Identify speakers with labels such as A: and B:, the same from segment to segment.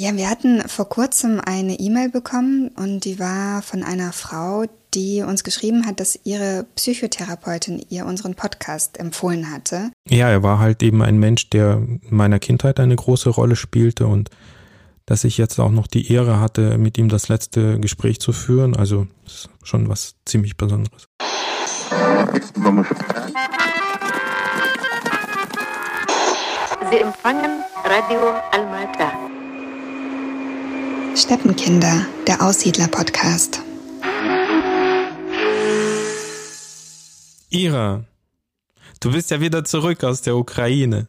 A: Ja, wir hatten vor kurzem eine E-Mail bekommen und die war von einer Frau, die uns geschrieben hat, dass ihre Psychotherapeutin ihr unseren Podcast empfohlen hatte.
B: Ja, er war halt eben ein Mensch, der in meiner Kindheit eine große Rolle spielte und dass ich jetzt auch noch die Ehre hatte, mit ihm das letzte Gespräch zu führen. Also ist schon was ziemlich Besonderes.
A: Sie empfangen Radio Almata. Steppenkinder, der Aussiedler-Podcast.
B: Ira, du bist ja wieder zurück aus der Ukraine.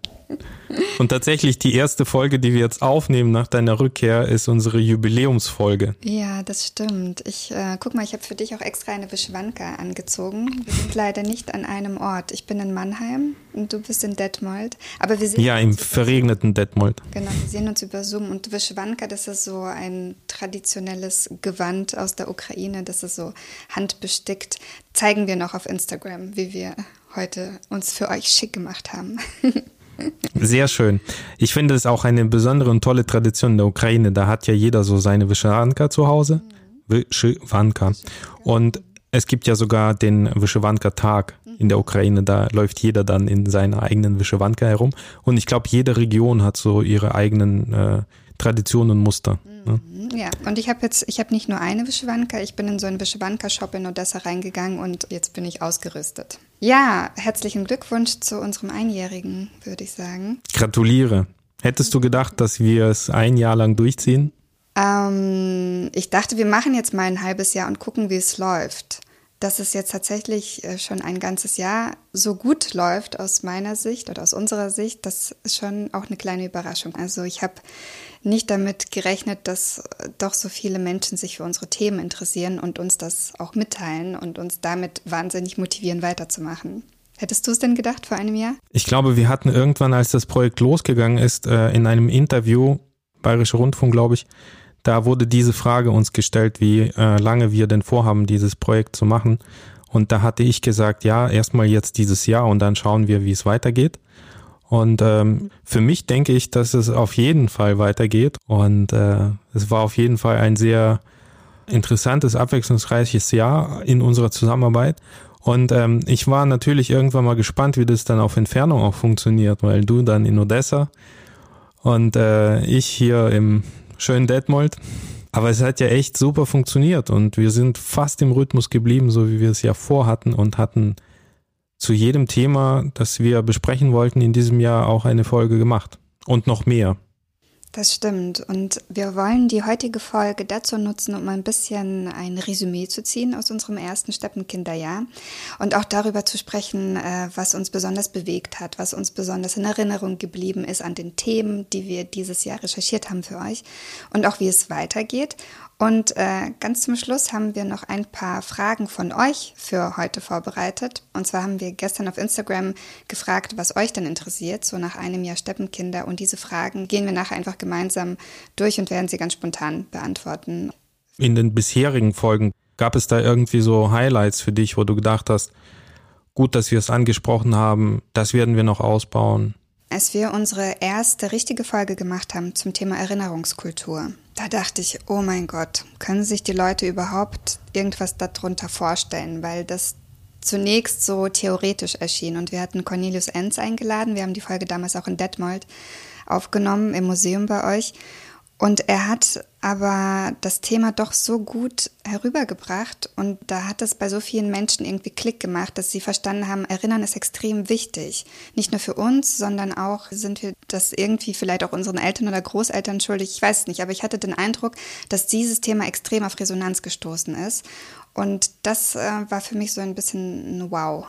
B: Und tatsächlich die erste Folge, die wir jetzt aufnehmen nach deiner Rückkehr, ist unsere Jubiläumsfolge.
A: Ja, das stimmt. Ich äh, guck mal, ich habe für dich auch extra eine Beschwanka angezogen. Wir sind leider nicht an einem Ort. Ich bin in Mannheim und du bist in Detmold. Aber wir sehen
B: ja im verregneten Detmold.
A: Genau, wir sehen uns über Zoom und Beschwanka, das ist so ein traditionelles Gewand aus der Ukraine. Das ist so handbestickt. Zeigen wir noch auf Instagram, wie wir heute uns für euch schick gemacht haben.
B: Sehr schön. Ich finde es auch eine besondere und tolle Tradition in der Ukraine. Da hat ja jeder so seine Wyschewanka zu Hause. Wyschewanka. Und es gibt ja sogar den Wyschewanka-Tag in der Ukraine. Da läuft jeder dann in seiner eigenen Wyschewanka herum. Und ich glaube, jede Region hat so ihre eigenen äh, Traditionen und Muster.
A: Ne? Ja, und ich habe jetzt, ich habe nicht nur eine Wyschewanka, ich bin in so einen Wyschewanka-Shop in Odessa reingegangen und jetzt bin ich ausgerüstet. Ja, herzlichen Glückwunsch zu unserem Einjährigen, würde ich sagen.
B: Gratuliere. Hättest du gedacht, dass wir es ein Jahr lang durchziehen?
A: Ähm, ich dachte, wir machen jetzt mal ein halbes Jahr und gucken, wie es läuft. Dass es jetzt tatsächlich äh, schon ein ganzes Jahr so gut läuft aus meiner Sicht oder aus unserer Sicht, das ist schon auch eine kleine Überraschung. Also ich habe nicht damit gerechnet, dass doch so viele Menschen sich für unsere Themen interessieren und uns das auch mitteilen und uns damit wahnsinnig motivieren, weiterzumachen. Hättest du es denn gedacht vor einem Jahr?
B: Ich glaube, wir hatten irgendwann, als das Projekt losgegangen ist, äh, in einem Interview, Bayerischer Rundfunk, glaube ich, da wurde diese Frage uns gestellt, wie äh, lange wir denn vorhaben, dieses Projekt zu machen. Und da hatte ich gesagt, ja, erstmal jetzt dieses Jahr und dann schauen wir, wie es weitergeht. Und ähm, für mich denke ich, dass es auf jeden Fall weitergeht. Und äh, es war auf jeden Fall ein sehr interessantes, abwechslungsreiches Jahr in unserer Zusammenarbeit. Und ähm, ich war natürlich irgendwann mal gespannt, wie das dann auf Entfernung auch funktioniert, weil du dann in Odessa und äh, ich hier im schönen Detmold. Aber es hat ja echt super funktioniert und wir sind fast im Rhythmus geblieben, so wie wir es ja vorhatten und hatten zu jedem Thema, das wir besprechen wollten, in diesem Jahr auch eine Folge gemacht. Und noch mehr.
A: Das stimmt. Und wir wollen die heutige Folge dazu nutzen, um ein bisschen ein Resümee zu ziehen aus unserem ersten Steppenkinderjahr und auch darüber zu sprechen, äh, was uns besonders bewegt hat, was uns besonders in Erinnerung geblieben ist an den Themen, die wir dieses Jahr recherchiert haben für euch und auch wie es weitergeht und äh, ganz zum Schluss haben wir noch ein paar Fragen von euch für heute vorbereitet. Und zwar haben wir gestern auf Instagram gefragt, was euch denn interessiert, so nach einem Jahr Steppenkinder. Und diese Fragen gehen wir nachher einfach gemeinsam durch und werden sie ganz spontan beantworten.
B: In den bisherigen Folgen gab es da irgendwie so Highlights für dich, wo du gedacht hast, gut, dass wir es angesprochen haben, das werden wir noch ausbauen.
A: Als wir unsere erste richtige Folge gemacht haben zum Thema Erinnerungskultur, da dachte ich, oh mein Gott, können sich die Leute überhaupt irgendwas darunter vorstellen, weil das zunächst so theoretisch erschien. Und wir hatten Cornelius Enz eingeladen. Wir haben die Folge damals auch in Detmold aufgenommen, im Museum bei euch. Und er hat aber das Thema doch so gut herübergebracht und da hat es bei so vielen Menschen irgendwie Klick gemacht, dass sie verstanden haben, Erinnern ist extrem wichtig. Nicht nur für uns, sondern auch sind wir das irgendwie vielleicht auch unseren Eltern oder Großeltern schuldig. Ich weiß nicht, aber ich hatte den Eindruck, dass dieses Thema extrem auf Resonanz gestoßen ist. Und das äh, war für mich so ein bisschen ein Wow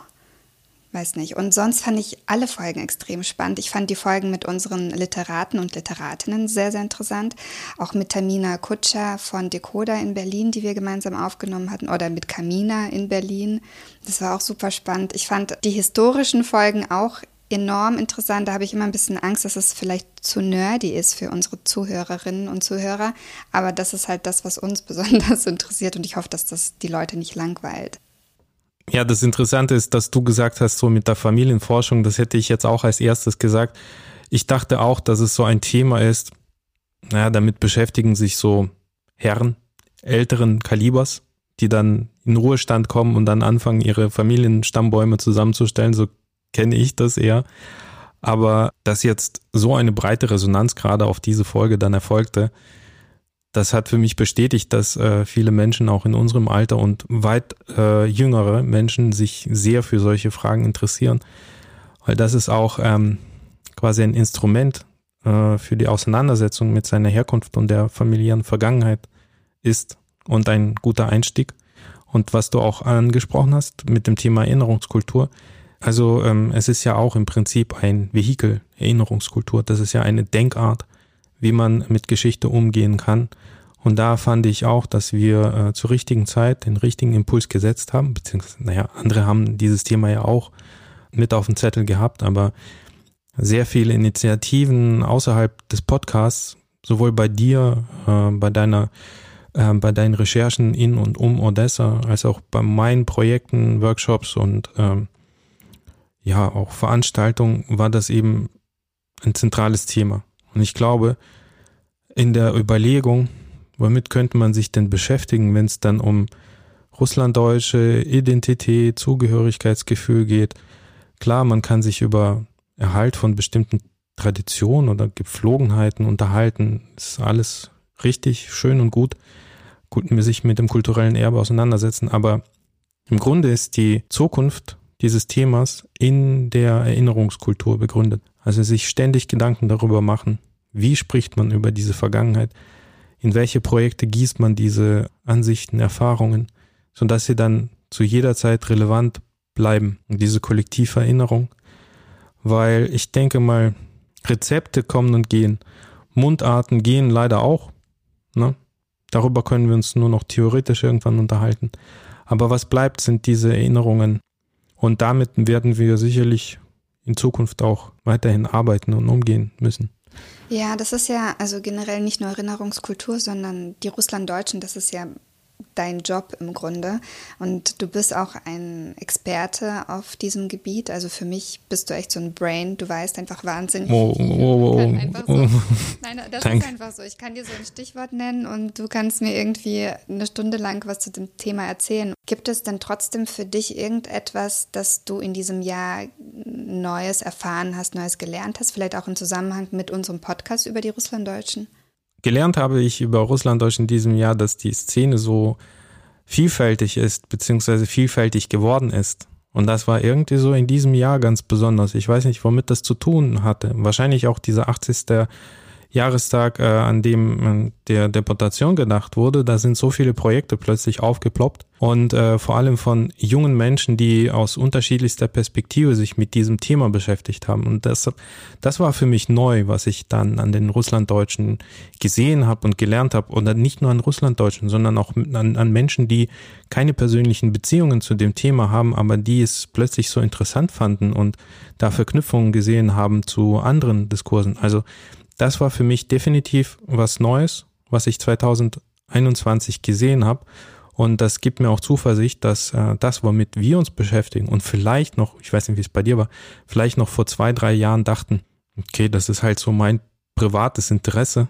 A: weiß nicht. Und sonst fand ich alle Folgen extrem spannend. Ich fand die Folgen mit unseren Literaten und Literatinnen sehr, sehr interessant. Auch mit Tamina Kutscher von Decoda in Berlin, die wir gemeinsam aufgenommen hatten, oder mit Kamina in Berlin. Das war auch super spannend. Ich fand die historischen Folgen auch enorm interessant. Da habe ich immer ein bisschen Angst, dass es vielleicht zu nerdy ist für unsere Zuhörerinnen und Zuhörer. Aber das ist halt das, was uns besonders interessiert und ich hoffe, dass das die Leute nicht langweilt.
B: Ja, das Interessante ist, dass du gesagt hast, so mit der Familienforschung, das hätte ich jetzt auch als erstes gesagt. Ich dachte auch, dass es so ein Thema ist, naja, damit beschäftigen sich so Herren älteren Kalibers, die dann in Ruhestand kommen und dann anfangen, ihre Familienstammbäume zusammenzustellen. So kenne ich das eher. Aber dass jetzt so eine breite Resonanz gerade auf diese Folge dann erfolgte, das hat für mich bestätigt, dass äh, viele Menschen auch in unserem Alter und weit äh, jüngere Menschen sich sehr für solche Fragen interessieren. Weil das ist auch ähm, quasi ein Instrument äh, für die Auseinandersetzung mit seiner Herkunft und der familiären Vergangenheit ist und ein guter Einstieg. Und was du auch angesprochen hast mit dem Thema Erinnerungskultur, also ähm, es ist ja auch im Prinzip ein Vehikel, Erinnerungskultur. Das ist ja eine Denkart, wie man mit Geschichte umgehen kann. Und da fand ich auch, dass wir äh, zur richtigen Zeit den richtigen Impuls gesetzt haben, beziehungsweise, naja, andere haben dieses Thema ja auch mit auf dem Zettel gehabt, aber sehr viele Initiativen außerhalb des Podcasts, sowohl bei dir, äh, bei deiner äh, bei deinen Recherchen in und um Odessa, als auch bei meinen Projekten, Workshops und ähm, ja, auch Veranstaltungen war das eben ein zentrales Thema. Und ich glaube, in der Überlegung, womit könnte man sich denn beschäftigen, wenn es dann um russlanddeutsche Identität, Zugehörigkeitsgefühl geht. Klar, man kann sich über Erhalt von bestimmten Traditionen oder Gepflogenheiten unterhalten. ist alles richtig, schön und gut. Gut, sich mit dem kulturellen Erbe auseinandersetzen. Aber im Grunde ist die Zukunft dieses Themas in der Erinnerungskultur begründet. Also sich ständig Gedanken darüber machen, wie spricht man über diese Vergangenheit, in welche Projekte gießt man diese Ansichten, Erfahrungen, sodass sie dann zu jeder Zeit relevant bleiben. Diese Kollektiverinnerung, weil ich denke mal, Rezepte kommen und gehen, Mundarten gehen leider auch. Ne? Darüber können wir uns nur noch theoretisch irgendwann unterhalten. Aber was bleibt, sind diese Erinnerungen, und damit werden wir sicherlich in Zukunft auch weiterhin arbeiten und umgehen müssen.
A: Ja, das ist ja also generell nicht nur Erinnerungskultur, sondern die Russlanddeutschen, das ist ja dein Job im Grunde. Und du bist auch ein Experte auf diesem Gebiet. Also für mich bist du echt so ein Brain. Du weißt einfach wahnsinnig. Oh, oh, oh, einfach so. Nein, das Danke. ist einfach so. Ich kann dir so ein Stichwort nennen und du kannst mir irgendwie eine Stunde lang was zu dem Thema erzählen. Gibt es denn trotzdem für dich irgendetwas, das du in diesem Jahr Neues erfahren hast, Neues gelernt hast? Vielleicht auch im Zusammenhang mit unserem Podcast über die Russlanddeutschen?
B: Gelernt habe ich über Russlanddeutsch in diesem Jahr, dass die Szene so vielfältig ist, beziehungsweise vielfältig geworden ist. Und das war irgendwie so in diesem Jahr ganz besonders. Ich weiß nicht, womit das zu tun hatte. Wahrscheinlich auch dieser 80. Jahrestag, äh, an dem äh, der Deportation gedacht wurde, da sind so viele Projekte plötzlich aufgeploppt und äh, vor allem von jungen Menschen, die aus unterschiedlichster Perspektive sich mit diesem Thema beschäftigt haben. Und das, das war für mich neu, was ich dann an den Russlanddeutschen gesehen habe und gelernt habe. Und nicht nur an Russlanddeutschen, sondern auch an, an Menschen, die keine persönlichen Beziehungen zu dem Thema haben, aber die es plötzlich so interessant fanden und da Verknüpfungen gesehen haben zu anderen Diskursen. Also das war für mich definitiv was Neues, was ich 2021 gesehen habe. Und das gibt mir auch Zuversicht, dass äh, das, womit wir uns beschäftigen und vielleicht noch, ich weiß nicht, wie es bei dir war, vielleicht noch vor zwei, drei Jahren dachten, okay, das ist halt so mein privates Interesse.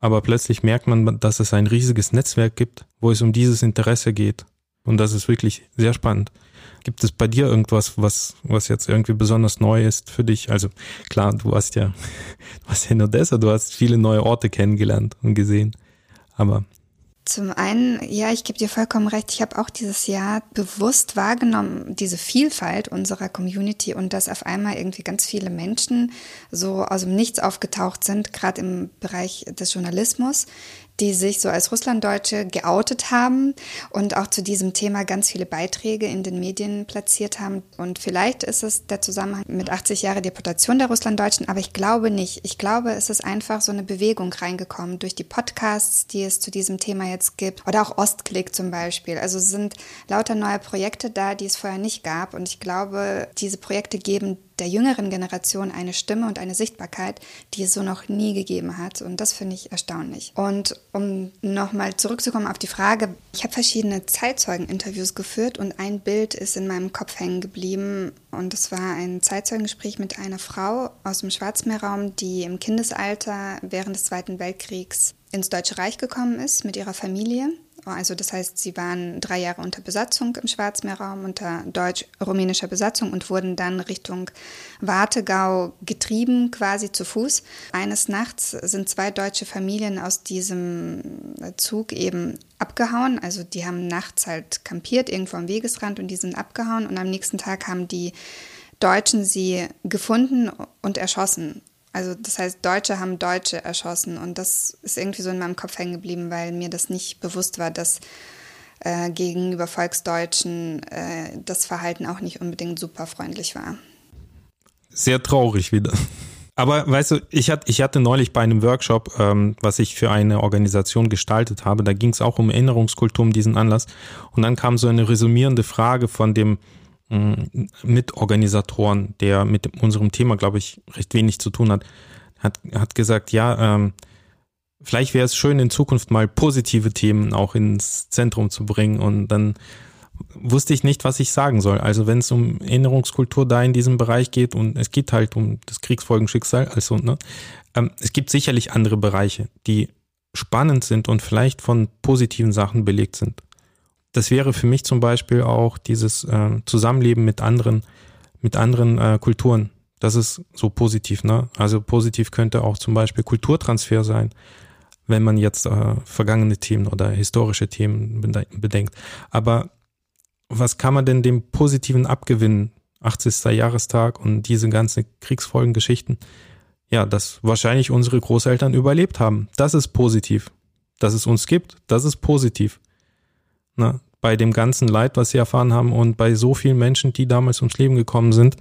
B: Aber plötzlich merkt man, dass es ein riesiges Netzwerk gibt, wo es um dieses Interesse geht. Und das ist wirklich sehr spannend. Gibt es bei dir irgendwas, was, was jetzt irgendwie besonders neu ist für dich? Also klar, du hast ja, du hast ja in Odessa, du hast viele neue Orte kennengelernt und gesehen. Aber
A: zum einen, ja, ich gebe dir vollkommen recht. Ich habe auch dieses Jahr bewusst wahrgenommen, diese Vielfalt unserer Community und dass auf einmal irgendwie ganz viele Menschen so aus dem Nichts aufgetaucht sind, gerade im Bereich des Journalismus, die sich so als Russlanddeutsche geoutet haben und auch zu diesem Thema ganz viele Beiträge in den Medien platziert haben. Und vielleicht ist es der Zusammenhang mit 80 Jahre Deportation der Russlanddeutschen, aber ich glaube nicht. Ich glaube, es ist einfach so eine Bewegung reingekommen durch die Podcasts, die es zu diesem Thema jetzt gibt. Oder auch Ostklick zum Beispiel. Also sind lauter neue Projekte da, die es vorher nicht gab. Und ich glaube, diese Projekte geben der jüngeren Generation eine Stimme und eine Sichtbarkeit, die es so noch nie gegeben hat. Und das finde ich erstaunlich. Und um nochmal zurückzukommen auf die Frage, ich habe verschiedene Zeitzeugeninterviews geführt und ein Bild ist in meinem Kopf hängen geblieben. Und es war ein Zeitzeugengespräch mit einer Frau aus dem Schwarzmeerraum, die im Kindesalter während des Zweiten Weltkriegs ins Deutsche Reich gekommen ist mit ihrer Familie also das heißt, sie waren drei Jahre unter Besatzung im Schwarzmeerraum, unter deutsch-rumänischer Besatzung und wurden dann Richtung Wartegau getrieben, quasi zu Fuß. Eines Nachts sind zwei deutsche Familien aus diesem Zug eben abgehauen. Also die haben nachts halt kampiert irgendwo am Wegesrand und die sind abgehauen und am nächsten Tag haben die Deutschen sie gefunden und erschossen. Also das heißt, Deutsche haben Deutsche erschossen und das ist irgendwie so in meinem Kopf hängen geblieben, weil mir das nicht bewusst war, dass äh, gegenüber Volksdeutschen äh, das Verhalten auch nicht unbedingt super freundlich war.
B: Sehr traurig wieder. Aber weißt du, ich hatte, ich hatte neulich bei einem Workshop, ähm, was ich für eine Organisation gestaltet habe, da ging es auch um Erinnerungskultur, um diesen Anlass. Und dann kam so eine resümierende Frage von dem Mitorganisatoren, der mit unserem Thema, glaube ich, recht wenig zu tun hat, hat, hat gesagt, ja, ähm, vielleicht wäre es schön, in Zukunft mal positive Themen auch ins Zentrum zu bringen. Und dann wusste ich nicht, was ich sagen soll. Also wenn es um Erinnerungskultur da in diesem Bereich geht und es geht halt um das Kriegsfolgenschicksal, also ne, ähm, es gibt sicherlich andere Bereiche, die spannend sind und vielleicht von positiven Sachen belegt sind das wäre für mich zum Beispiel auch dieses äh, Zusammenleben mit anderen, mit anderen äh, Kulturen. Das ist so positiv, ne? Also positiv könnte auch zum Beispiel Kulturtransfer sein, wenn man jetzt äh, vergangene Themen oder historische Themen bedenkt. Aber was kann man denn dem Positiven abgewinnen? 80. Jahrestag und diese ganzen Kriegsfolgengeschichten. Ja, dass wahrscheinlich unsere Großeltern überlebt haben. Das ist positiv. Dass es uns gibt, das ist positiv. Ne? Bei dem ganzen Leid, was sie erfahren haben und bei so vielen Menschen, die damals ums Leben gekommen sind.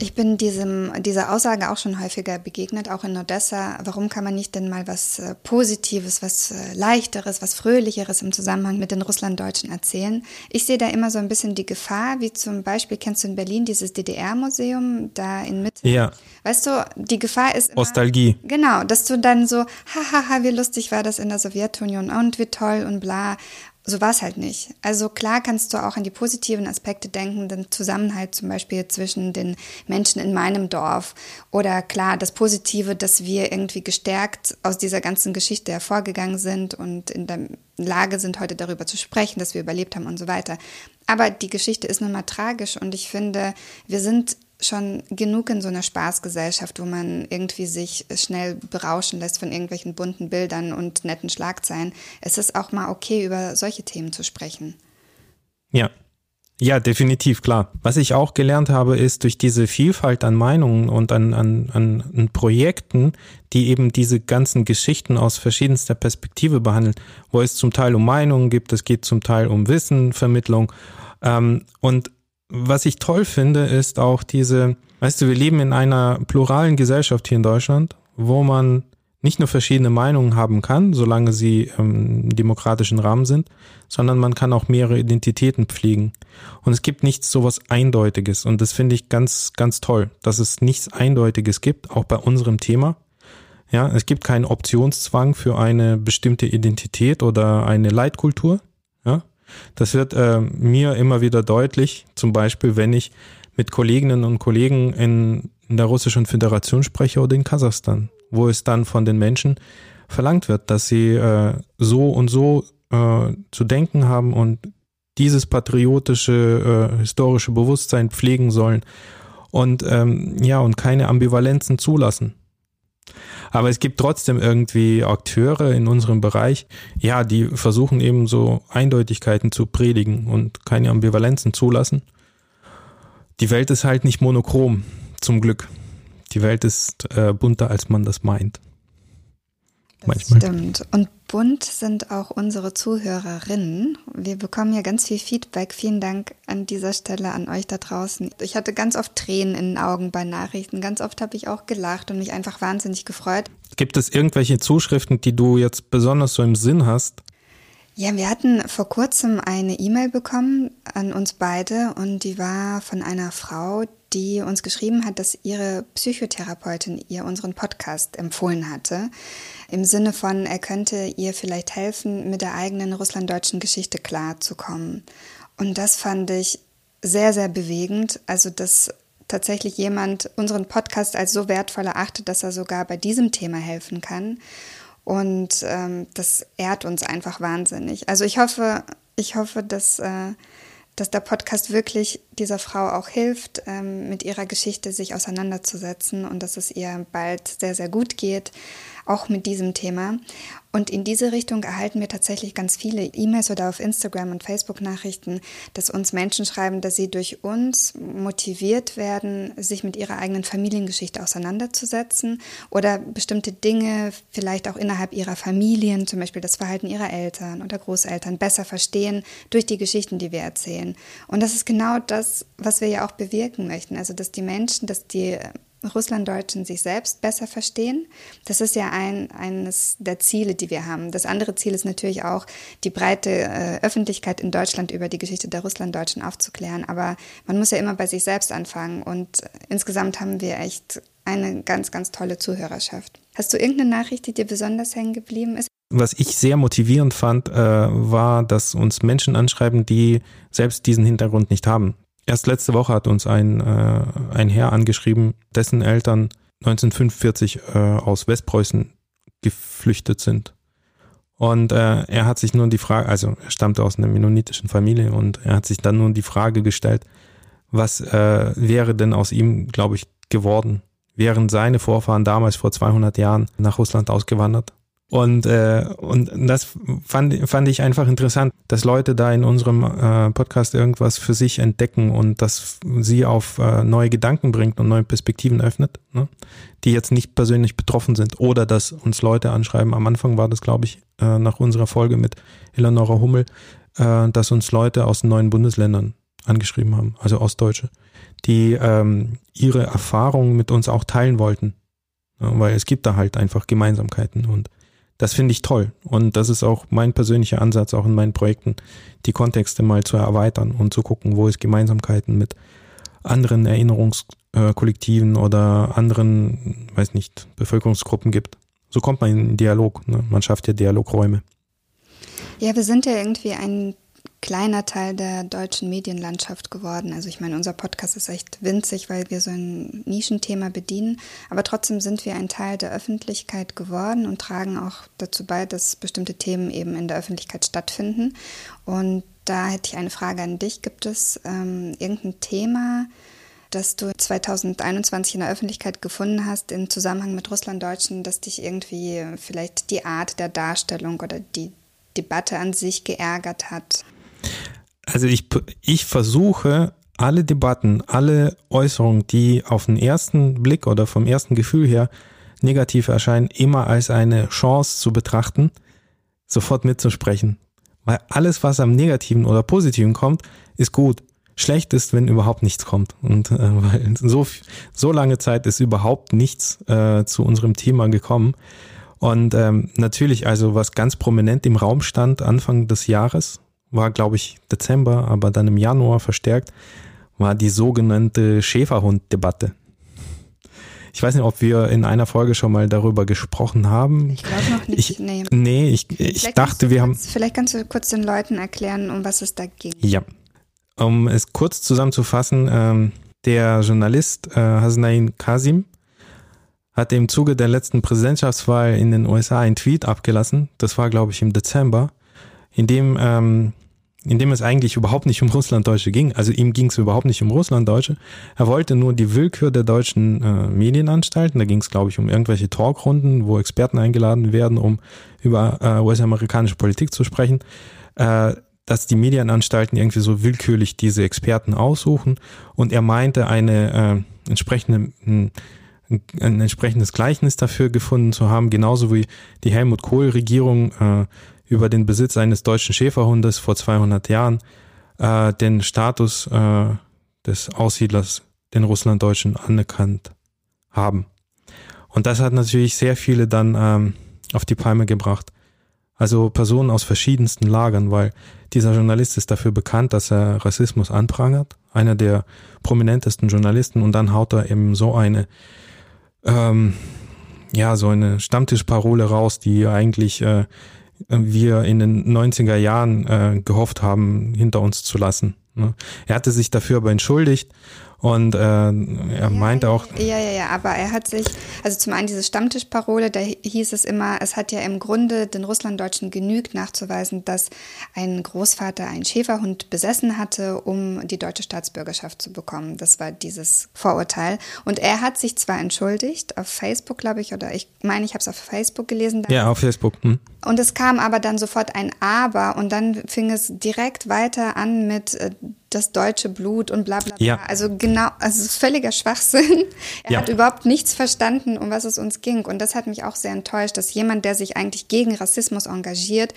A: Ich bin diesem, dieser Aussage auch schon häufiger begegnet, auch in Odessa. Warum kann man nicht denn mal was äh, Positives, was äh, Leichteres, was Fröhlicheres im Zusammenhang mit den Russlanddeutschen erzählen? Ich sehe da immer so ein bisschen die Gefahr, wie zum Beispiel, kennst du in Berlin dieses DDR-Museum da in Mitte?
B: Ja.
A: Weißt du, die Gefahr ist.
B: Immer, Nostalgie.
A: Genau, dass du dann so, hahaha, wie lustig war das in der Sowjetunion und wie toll und bla so war es halt nicht. Also klar kannst du auch an die positiven Aspekte denken, den Zusammenhalt zum Beispiel zwischen den Menschen in meinem Dorf oder klar das Positive, dass wir irgendwie gestärkt aus dieser ganzen Geschichte hervorgegangen sind und in der Lage sind, heute darüber zu sprechen, dass wir überlebt haben und so weiter. Aber die Geschichte ist nun mal tragisch und ich finde, wir sind schon genug in so einer Spaßgesellschaft, wo man irgendwie sich schnell berauschen lässt von irgendwelchen bunten Bildern und netten Schlagzeilen. Es ist auch mal okay, über solche Themen zu sprechen.
B: Ja. Ja, definitiv, klar. Was ich auch gelernt habe, ist durch diese Vielfalt an Meinungen und an, an, an Projekten, die eben diese ganzen Geschichten aus verschiedenster Perspektive behandeln, wo es zum Teil um Meinungen gibt, es geht zum Teil um Wissenvermittlung. Ähm, und was ich toll finde, ist auch diese, weißt du, wir leben in einer pluralen Gesellschaft hier in Deutschland, wo man nicht nur verschiedene Meinungen haben kann, solange sie im demokratischen Rahmen sind, sondern man kann auch mehrere Identitäten pflegen. Und es gibt nichts sowas Eindeutiges. Und das finde ich ganz, ganz toll, dass es nichts Eindeutiges gibt, auch bei unserem Thema. Ja, es gibt keinen Optionszwang für eine bestimmte Identität oder eine Leitkultur. Das wird äh, mir immer wieder deutlich, zum Beispiel, wenn ich mit Kolleginnen und Kollegen in, in der Russischen Föderation spreche oder in Kasachstan, wo es dann von den Menschen verlangt wird, dass sie äh, so und so äh, zu denken haben und dieses patriotische, äh, historische Bewusstsein pflegen sollen und ähm, ja und keine Ambivalenzen zulassen. Aber es gibt trotzdem irgendwie Akteure in unserem Bereich, ja, die versuchen eben so Eindeutigkeiten zu predigen und keine Ambivalenzen zulassen. Die Welt ist halt nicht monochrom, zum Glück. Die Welt ist äh, bunter, als man das meint.
A: Das Manchmal. stimmt. Und bunt sind auch unsere Zuhörerinnen. Wir bekommen ja ganz viel Feedback. Vielen Dank an dieser Stelle an euch da draußen. Ich hatte ganz oft Tränen in den Augen bei Nachrichten. Ganz oft habe ich auch gelacht und mich einfach wahnsinnig gefreut.
B: Gibt es irgendwelche Zuschriften, die du jetzt besonders so im Sinn hast?
A: Ja, wir hatten vor kurzem eine E-Mail bekommen an uns beide und die war von einer Frau, die uns geschrieben hat, dass ihre Psychotherapeutin ihr unseren Podcast empfohlen hatte. Im Sinne von, er könnte ihr vielleicht helfen, mit der eigenen russlanddeutschen Geschichte klarzukommen. Und das fand ich sehr, sehr bewegend. Also, dass tatsächlich jemand unseren Podcast als so wertvoll erachtet, dass er sogar bei diesem Thema helfen kann. Und ähm, das ehrt uns einfach wahnsinnig. Also ich hoffe, ich hoffe, dass, äh, dass der Podcast wirklich dieser Frau auch hilft, ähm, mit ihrer Geschichte sich auseinanderzusetzen und dass es ihr bald sehr, sehr gut geht auch mit diesem Thema. Und in diese Richtung erhalten wir tatsächlich ganz viele E-Mails oder auf Instagram und Facebook Nachrichten, dass uns Menschen schreiben, dass sie durch uns motiviert werden, sich mit ihrer eigenen Familiengeschichte auseinanderzusetzen oder bestimmte Dinge vielleicht auch innerhalb ihrer Familien, zum Beispiel das Verhalten ihrer Eltern oder Großeltern, besser verstehen durch die Geschichten, die wir erzählen. Und das ist genau das, was wir ja auch bewirken möchten. Also, dass die Menschen, dass die Russlanddeutschen sich selbst besser verstehen. Das ist ja ein, eines der Ziele, die wir haben. Das andere Ziel ist natürlich auch, die breite äh, Öffentlichkeit in Deutschland über die Geschichte der Russlanddeutschen aufzuklären. Aber man muss ja immer bei sich selbst anfangen. Und insgesamt haben wir echt eine ganz, ganz tolle Zuhörerschaft. Hast du irgendeine Nachricht, die dir besonders hängen geblieben ist?
B: Was ich sehr motivierend fand, äh, war, dass uns Menschen anschreiben, die selbst diesen Hintergrund nicht haben. Erst letzte Woche hat uns ein, äh, ein Herr angeschrieben, dessen Eltern 1945 äh, aus Westpreußen geflüchtet sind. Und äh, er hat sich nur die Frage, also er stammte aus einer mennonitischen Familie und er hat sich dann nur die Frage gestellt, was äh, wäre denn aus ihm, glaube ich, geworden? Wären seine Vorfahren damals vor 200 Jahren nach Russland ausgewandert? Und, äh, und das fand, fand ich einfach interessant, dass Leute da in unserem äh, Podcast irgendwas für sich entdecken und das sie auf äh, neue Gedanken bringt und neue Perspektiven öffnet, ne? die jetzt nicht persönlich betroffen sind. Oder dass uns Leute anschreiben, am Anfang war das, glaube ich, äh, nach unserer Folge mit Eleonora Hummel, äh, dass uns Leute aus neuen Bundesländern angeschrieben haben, also Ostdeutsche, die ähm, ihre Erfahrungen mit uns auch teilen wollten. Weil es gibt da halt einfach Gemeinsamkeiten und das finde ich toll. Und das ist auch mein persönlicher Ansatz, auch in meinen Projekten, die Kontexte mal zu erweitern und zu gucken, wo es Gemeinsamkeiten mit anderen Erinnerungskollektiven oder anderen, weiß nicht, Bevölkerungsgruppen gibt. So kommt man in Dialog. Ne? Man schafft ja Dialogräume.
A: Ja, wir sind ja irgendwie ein kleiner Teil der deutschen Medienlandschaft geworden. Also ich meine, unser Podcast ist echt winzig, weil wir so ein Nischenthema bedienen, aber trotzdem sind wir ein Teil der Öffentlichkeit geworden und tragen auch dazu bei, dass bestimmte Themen eben in der Öffentlichkeit stattfinden. Und da hätte ich eine Frage an dich. Gibt es ähm, irgendein Thema, das du 2021 in der Öffentlichkeit gefunden hast im Zusammenhang mit Russlanddeutschen, das dich irgendwie vielleicht die Art der Darstellung oder die Debatte an sich geärgert hat?
B: Also ich, ich versuche alle Debatten, alle Äußerungen, die auf den ersten Blick oder vom ersten Gefühl her negativ erscheinen, immer als eine Chance zu betrachten, sofort mitzusprechen. Weil alles, was am Negativen oder Positiven kommt, ist gut. Schlecht ist, wenn überhaupt nichts kommt. Und äh, weil so, so lange Zeit ist überhaupt nichts äh, zu unserem Thema gekommen. Und ähm, natürlich, also was ganz prominent im Raum stand Anfang des Jahres, war, glaube ich, Dezember, aber dann im Januar verstärkt, war die sogenannte Schäferhund-Debatte. Ich weiß nicht, ob wir in einer Folge schon mal darüber gesprochen haben.
A: Ich glaube noch nicht.
B: Ich, nee. nee, ich, ich dachte, wir haben.
A: Vielleicht kannst du kurz den Leuten erklären, um was es da ging.
B: Ja. Um es kurz zusammenzufassen, ähm, der Journalist äh, Hasnain Kasim hat im Zuge der letzten Präsidentschaftswahl in den USA einen Tweet abgelassen. Das war, glaube ich, im Dezember, in dem ähm, in dem es eigentlich überhaupt nicht um Russlanddeutsche ging. Also ihm ging es überhaupt nicht um Russlanddeutsche. Er wollte nur die Willkür der deutschen äh, Medienanstalten. Da ging es, glaube ich, um irgendwelche Talkrunden, wo Experten eingeladen werden, um über äh, US-amerikanische Politik zu sprechen. Äh, dass die Medienanstalten irgendwie so willkürlich diese Experten aussuchen. Und er meinte, eine äh, entsprechende ein, ein entsprechendes Gleichnis dafür gefunden zu haben, genauso wie die Helmut Kohl-Regierung äh, über den Besitz eines deutschen Schäferhundes vor 200 Jahren äh, den Status äh, des Aussiedlers, den Russlanddeutschen, anerkannt haben. Und das hat natürlich sehr viele dann ähm, auf die Palme gebracht, Also Personen aus verschiedensten Lagern, weil dieser Journalist ist dafür bekannt, dass er Rassismus anprangert. Einer der prominentesten Journalisten und dann haut er eben so eine, ähm, ja, so eine Stammtischparole raus, die eigentlich äh, wir in den 90er Jahren äh, gehofft haben, hinter uns zu lassen. Ne? Er hatte sich dafür aber entschuldigt und äh, er ja, meinte auch.
A: Ja, ja, ja, aber er hat sich, also zum einen diese Stammtischparole, da hieß es immer, es hat ja im Grunde den Russlanddeutschen genügt nachzuweisen, dass ein Großvater einen Schäferhund besessen hatte, um die deutsche Staatsbürgerschaft zu bekommen. Das war dieses Vorurteil. Und er hat sich zwar entschuldigt, auf Facebook, glaube ich, oder ich meine, ich habe es auf Facebook gelesen.
B: Ja, auf Facebook. Hm.
A: Und es kam aber dann sofort ein Aber und dann fing es direkt weiter an mit äh, das deutsche Blut und bla bla bla. Ja. Also genau, also völliger Schwachsinn. Er ja. hat überhaupt nichts verstanden, um was es uns ging. Und das hat mich auch sehr enttäuscht, dass jemand, der sich eigentlich gegen Rassismus engagiert,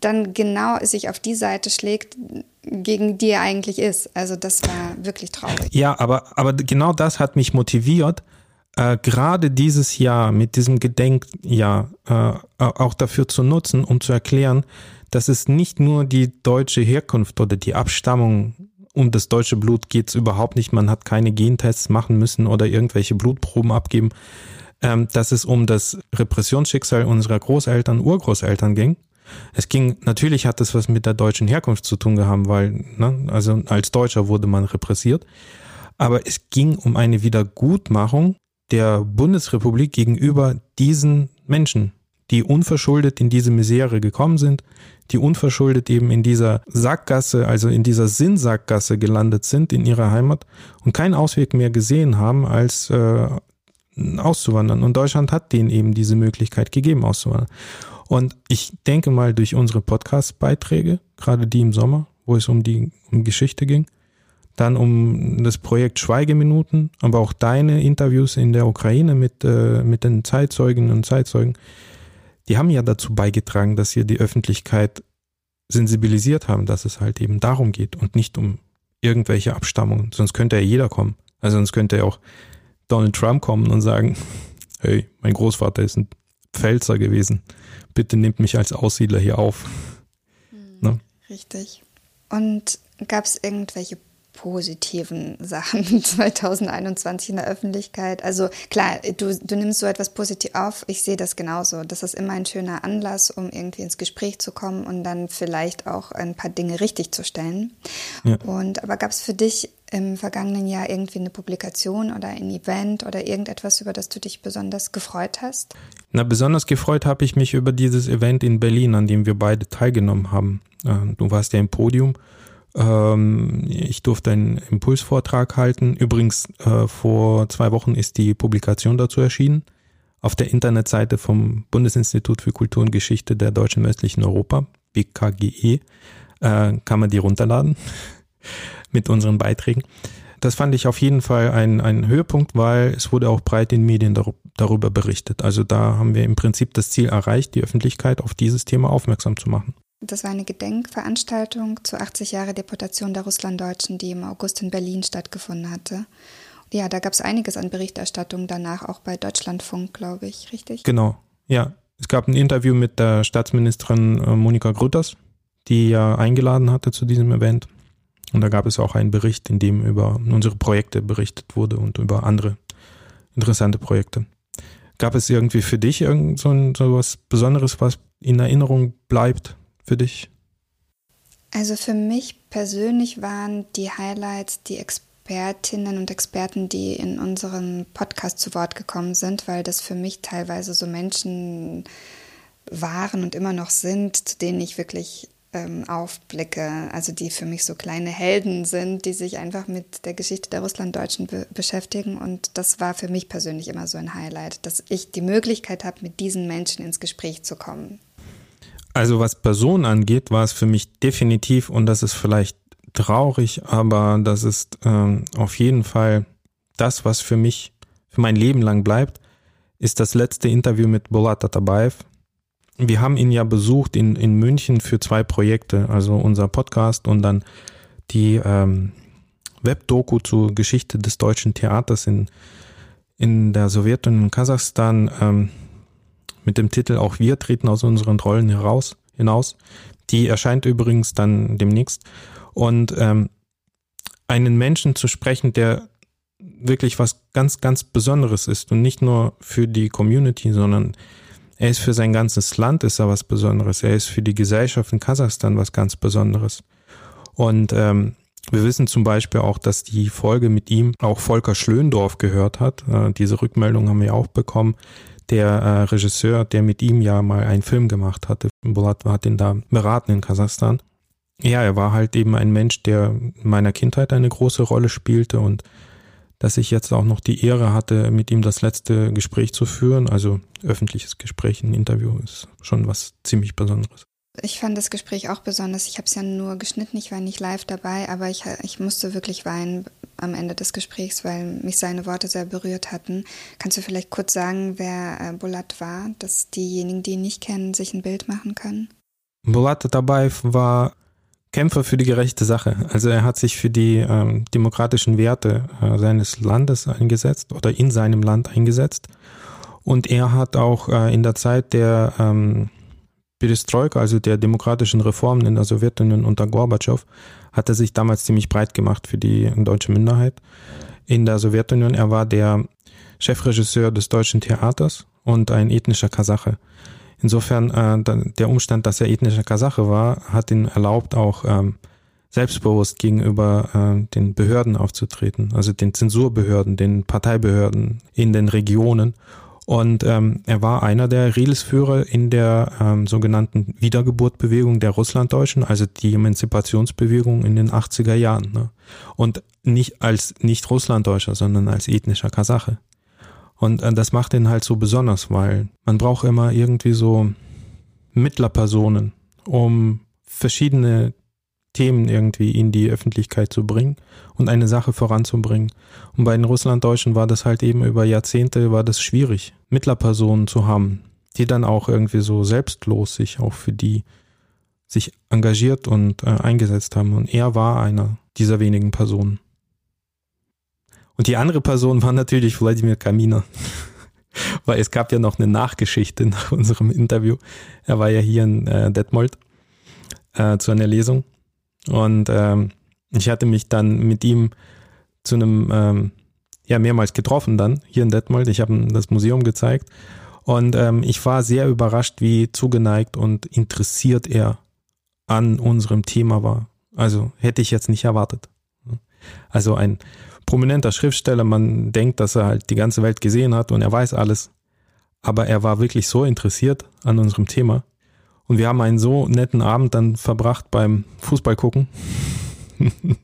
A: dann genau sich auf die Seite schlägt, gegen die er eigentlich ist. Also das war wirklich traurig.
B: Ja, aber, aber genau das hat mich motiviert, äh, gerade dieses Jahr mit diesem Gedenkjahr äh, auch dafür zu nutzen, um zu erklären, dass es nicht nur die deutsche Herkunft oder die Abstammung um das deutsche Blut geht es überhaupt nicht. Man hat keine Gentests machen müssen oder irgendwelche Blutproben abgeben. Ähm, dass es um das Repressionsschicksal unserer Großeltern, Urgroßeltern ging. Es ging, natürlich hat das was mit der deutschen Herkunft zu tun gehabt, weil, ne, also als Deutscher wurde man repressiert. Aber es ging um eine Wiedergutmachung der Bundesrepublik gegenüber diesen Menschen, die unverschuldet in diese Misere gekommen sind, die unverschuldet eben in dieser Sackgasse, also in dieser Sinnsackgasse gelandet sind in ihrer Heimat und keinen Ausweg mehr gesehen haben, als äh, auszuwandern. Und Deutschland hat denen eben diese Möglichkeit gegeben, auszuwandern. Und ich denke mal, durch unsere Podcast-Beiträge, gerade die im Sommer, wo es um die um Geschichte ging, dann um das Projekt Schweigeminuten, aber auch deine Interviews in der Ukraine mit, äh, mit den Zeitzeuginnen und Zeitzeugen, die haben ja dazu beigetragen, dass wir die Öffentlichkeit sensibilisiert haben, dass es halt eben darum geht und nicht um irgendwelche Abstammungen. Sonst könnte ja jeder kommen. Also sonst könnte ja auch Donald Trump kommen und sagen, hey, mein Großvater ist ein Pfälzer gewesen. Bitte nehmt mich als Aussiedler hier auf.
A: Hm, ne? Richtig. Und gab es irgendwelche positiven Sachen 2021 in der Öffentlichkeit. Also klar, du, du nimmst so etwas positiv auf. Ich sehe das genauso. Das ist immer ein schöner Anlass, um irgendwie ins Gespräch zu kommen und dann vielleicht auch ein paar Dinge richtig zu stellen. Ja. Und aber gab es für dich im vergangenen Jahr irgendwie eine Publikation oder ein Event oder irgendetwas, über das du dich besonders gefreut hast?
B: Na, besonders gefreut habe ich mich über dieses Event in Berlin, an dem wir beide teilgenommen haben. Äh, du warst ja im Podium ähm, ich durfte einen Impulsvortrag halten. Übrigens, äh, vor zwei Wochen ist die Publikation dazu erschienen. Auf der Internetseite vom Bundesinstitut für Kultur und Geschichte der Deutschen im östlichen Europa, BKGE, äh, kann man die runterladen mit unseren Beiträgen. Das fand ich auf jeden Fall ein, ein Höhepunkt, weil es wurde auch breit in Medien darüber berichtet. Also da haben wir im Prinzip das Ziel erreicht, die Öffentlichkeit auf dieses Thema aufmerksam zu machen.
A: Das war eine Gedenkveranstaltung zu 80 Jahre Deportation der Russlanddeutschen, die im August in Berlin stattgefunden hatte. Ja, da gab es einiges an Berichterstattung danach, auch bei Deutschlandfunk, glaube ich, richtig?
B: Genau, ja. Es gab ein Interview mit der Staatsministerin äh, Monika Grütters, die ja eingeladen hatte zu diesem Event. Und da gab es auch einen Bericht, in dem über unsere Projekte berichtet wurde und über andere interessante Projekte. Gab es irgendwie für dich irgend so, ein, so was Besonderes, was in Erinnerung bleibt? Für dich?
A: Also für mich persönlich waren die Highlights die Expertinnen und Experten, die in unserem Podcast zu Wort gekommen sind, weil das für mich teilweise so Menschen waren und immer noch sind, zu denen ich wirklich ähm, aufblicke, also die für mich so kleine Helden sind, die sich einfach mit der Geschichte der Russlanddeutschen be beschäftigen. Und das war für mich persönlich immer so ein Highlight, dass ich die Möglichkeit habe, mit diesen Menschen ins Gespräch zu kommen.
B: Also was Personen angeht, war es für mich definitiv, und das ist vielleicht traurig, aber das ist ähm, auf jeden Fall das, was für mich, für mein Leben lang bleibt, ist das letzte Interview mit Bolat Atabayev. Wir haben ihn ja besucht in, in München für zwei Projekte, also unser Podcast und dann die ähm, Webdoku zur Geschichte des deutschen Theaters in, in der Sowjetunion und Kasachstan. Ähm, mit dem Titel Auch wir treten aus unseren Rollen heraus, hinaus. Die erscheint übrigens dann demnächst. Und ähm, einen Menschen zu sprechen, der wirklich was ganz, ganz Besonderes ist und nicht nur für die Community, sondern er ist für sein ganzes Land ist er was Besonderes. Er ist für die Gesellschaft in Kasachstan was ganz Besonderes. Und ähm, wir wissen zum Beispiel auch, dass die Folge mit ihm auch Volker Schlöndorf gehört hat. Äh, diese Rückmeldung haben wir auch bekommen. Der äh, Regisseur, der mit ihm ja mal einen Film gemacht hatte, Bulat hat ihn da beraten in Kasachstan. Ja, er war halt eben ein Mensch, der in meiner Kindheit eine große Rolle spielte und dass ich jetzt auch noch die Ehre hatte, mit ihm das letzte Gespräch zu führen, also öffentliches Gespräch, ein Interview, ist schon was ziemlich Besonderes.
A: Ich fand das Gespräch auch besonders. Ich habe es ja nur geschnitten, ich war nicht live dabei, aber ich, ich musste wirklich weinen am Ende des Gesprächs, weil mich seine Worte sehr berührt hatten. Kannst du vielleicht kurz sagen, wer äh, Bulat war, dass diejenigen, die ihn nicht kennen, sich ein Bild machen können?
B: Bulat dabei war Kämpfer für die gerechte Sache. Also er hat sich für die ähm, demokratischen Werte äh, seines Landes eingesetzt oder in seinem Land eingesetzt. Und er hat auch äh, in der Zeit der ähm, Perestroika, also der demokratischen Reformen in der Sowjetunion unter Gorbatschow, hat er sich damals ziemlich breit gemacht für die deutsche Minderheit in der Sowjetunion. Er war der Chefregisseur des deutschen Theaters und ein ethnischer Kasache. Insofern äh, der Umstand, dass er ethnischer Kasache war, hat ihn erlaubt, auch ähm, selbstbewusst gegenüber äh, den Behörden aufzutreten, also den Zensurbehörden, den Parteibehörden in den Regionen. Und ähm, er war einer der Riedelsführer in der ähm, sogenannten Wiedergeburtbewegung der Russlanddeutschen, also die Emanzipationsbewegung in den 80er Jahren. Ne? Und nicht als nicht Russlanddeutscher, sondern als ethnischer Kasache. Und äh, das macht ihn halt so besonders, weil man braucht immer irgendwie so Mittlerpersonen, um verschiedene Themen irgendwie in die Öffentlichkeit zu bringen und eine Sache voranzubringen. Und bei den Russlanddeutschen war das halt eben über Jahrzehnte war das schwierig, Mittlerpersonen zu haben, die dann auch irgendwie so selbstlos sich auch für die sich engagiert und äh, eingesetzt haben. Und er war einer dieser wenigen Personen. Und die andere Person war natürlich Wladimir Kaminer. Weil es gab ja noch eine Nachgeschichte nach unserem Interview. Er war ja hier in äh, Detmold äh, zu einer Lesung. Und ähm, ich hatte mich dann mit ihm zu einem, ähm, ja, mehrmals getroffen dann hier in Detmold. Ich habe ihm das Museum gezeigt. Und ähm, ich war sehr überrascht, wie zugeneigt und interessiert er an unserem Thema war. Also hätte ich jetzt nicht erwartet. Also ein prominenter Schriftsteller, man denkt, dass er halt die ganze Welt gesehen hat und er weiß alles. Aber er war wirklich so interessiert an unserem Thema. Und wir haben einen so netten Abend dann verbracht beim Fußballgucken.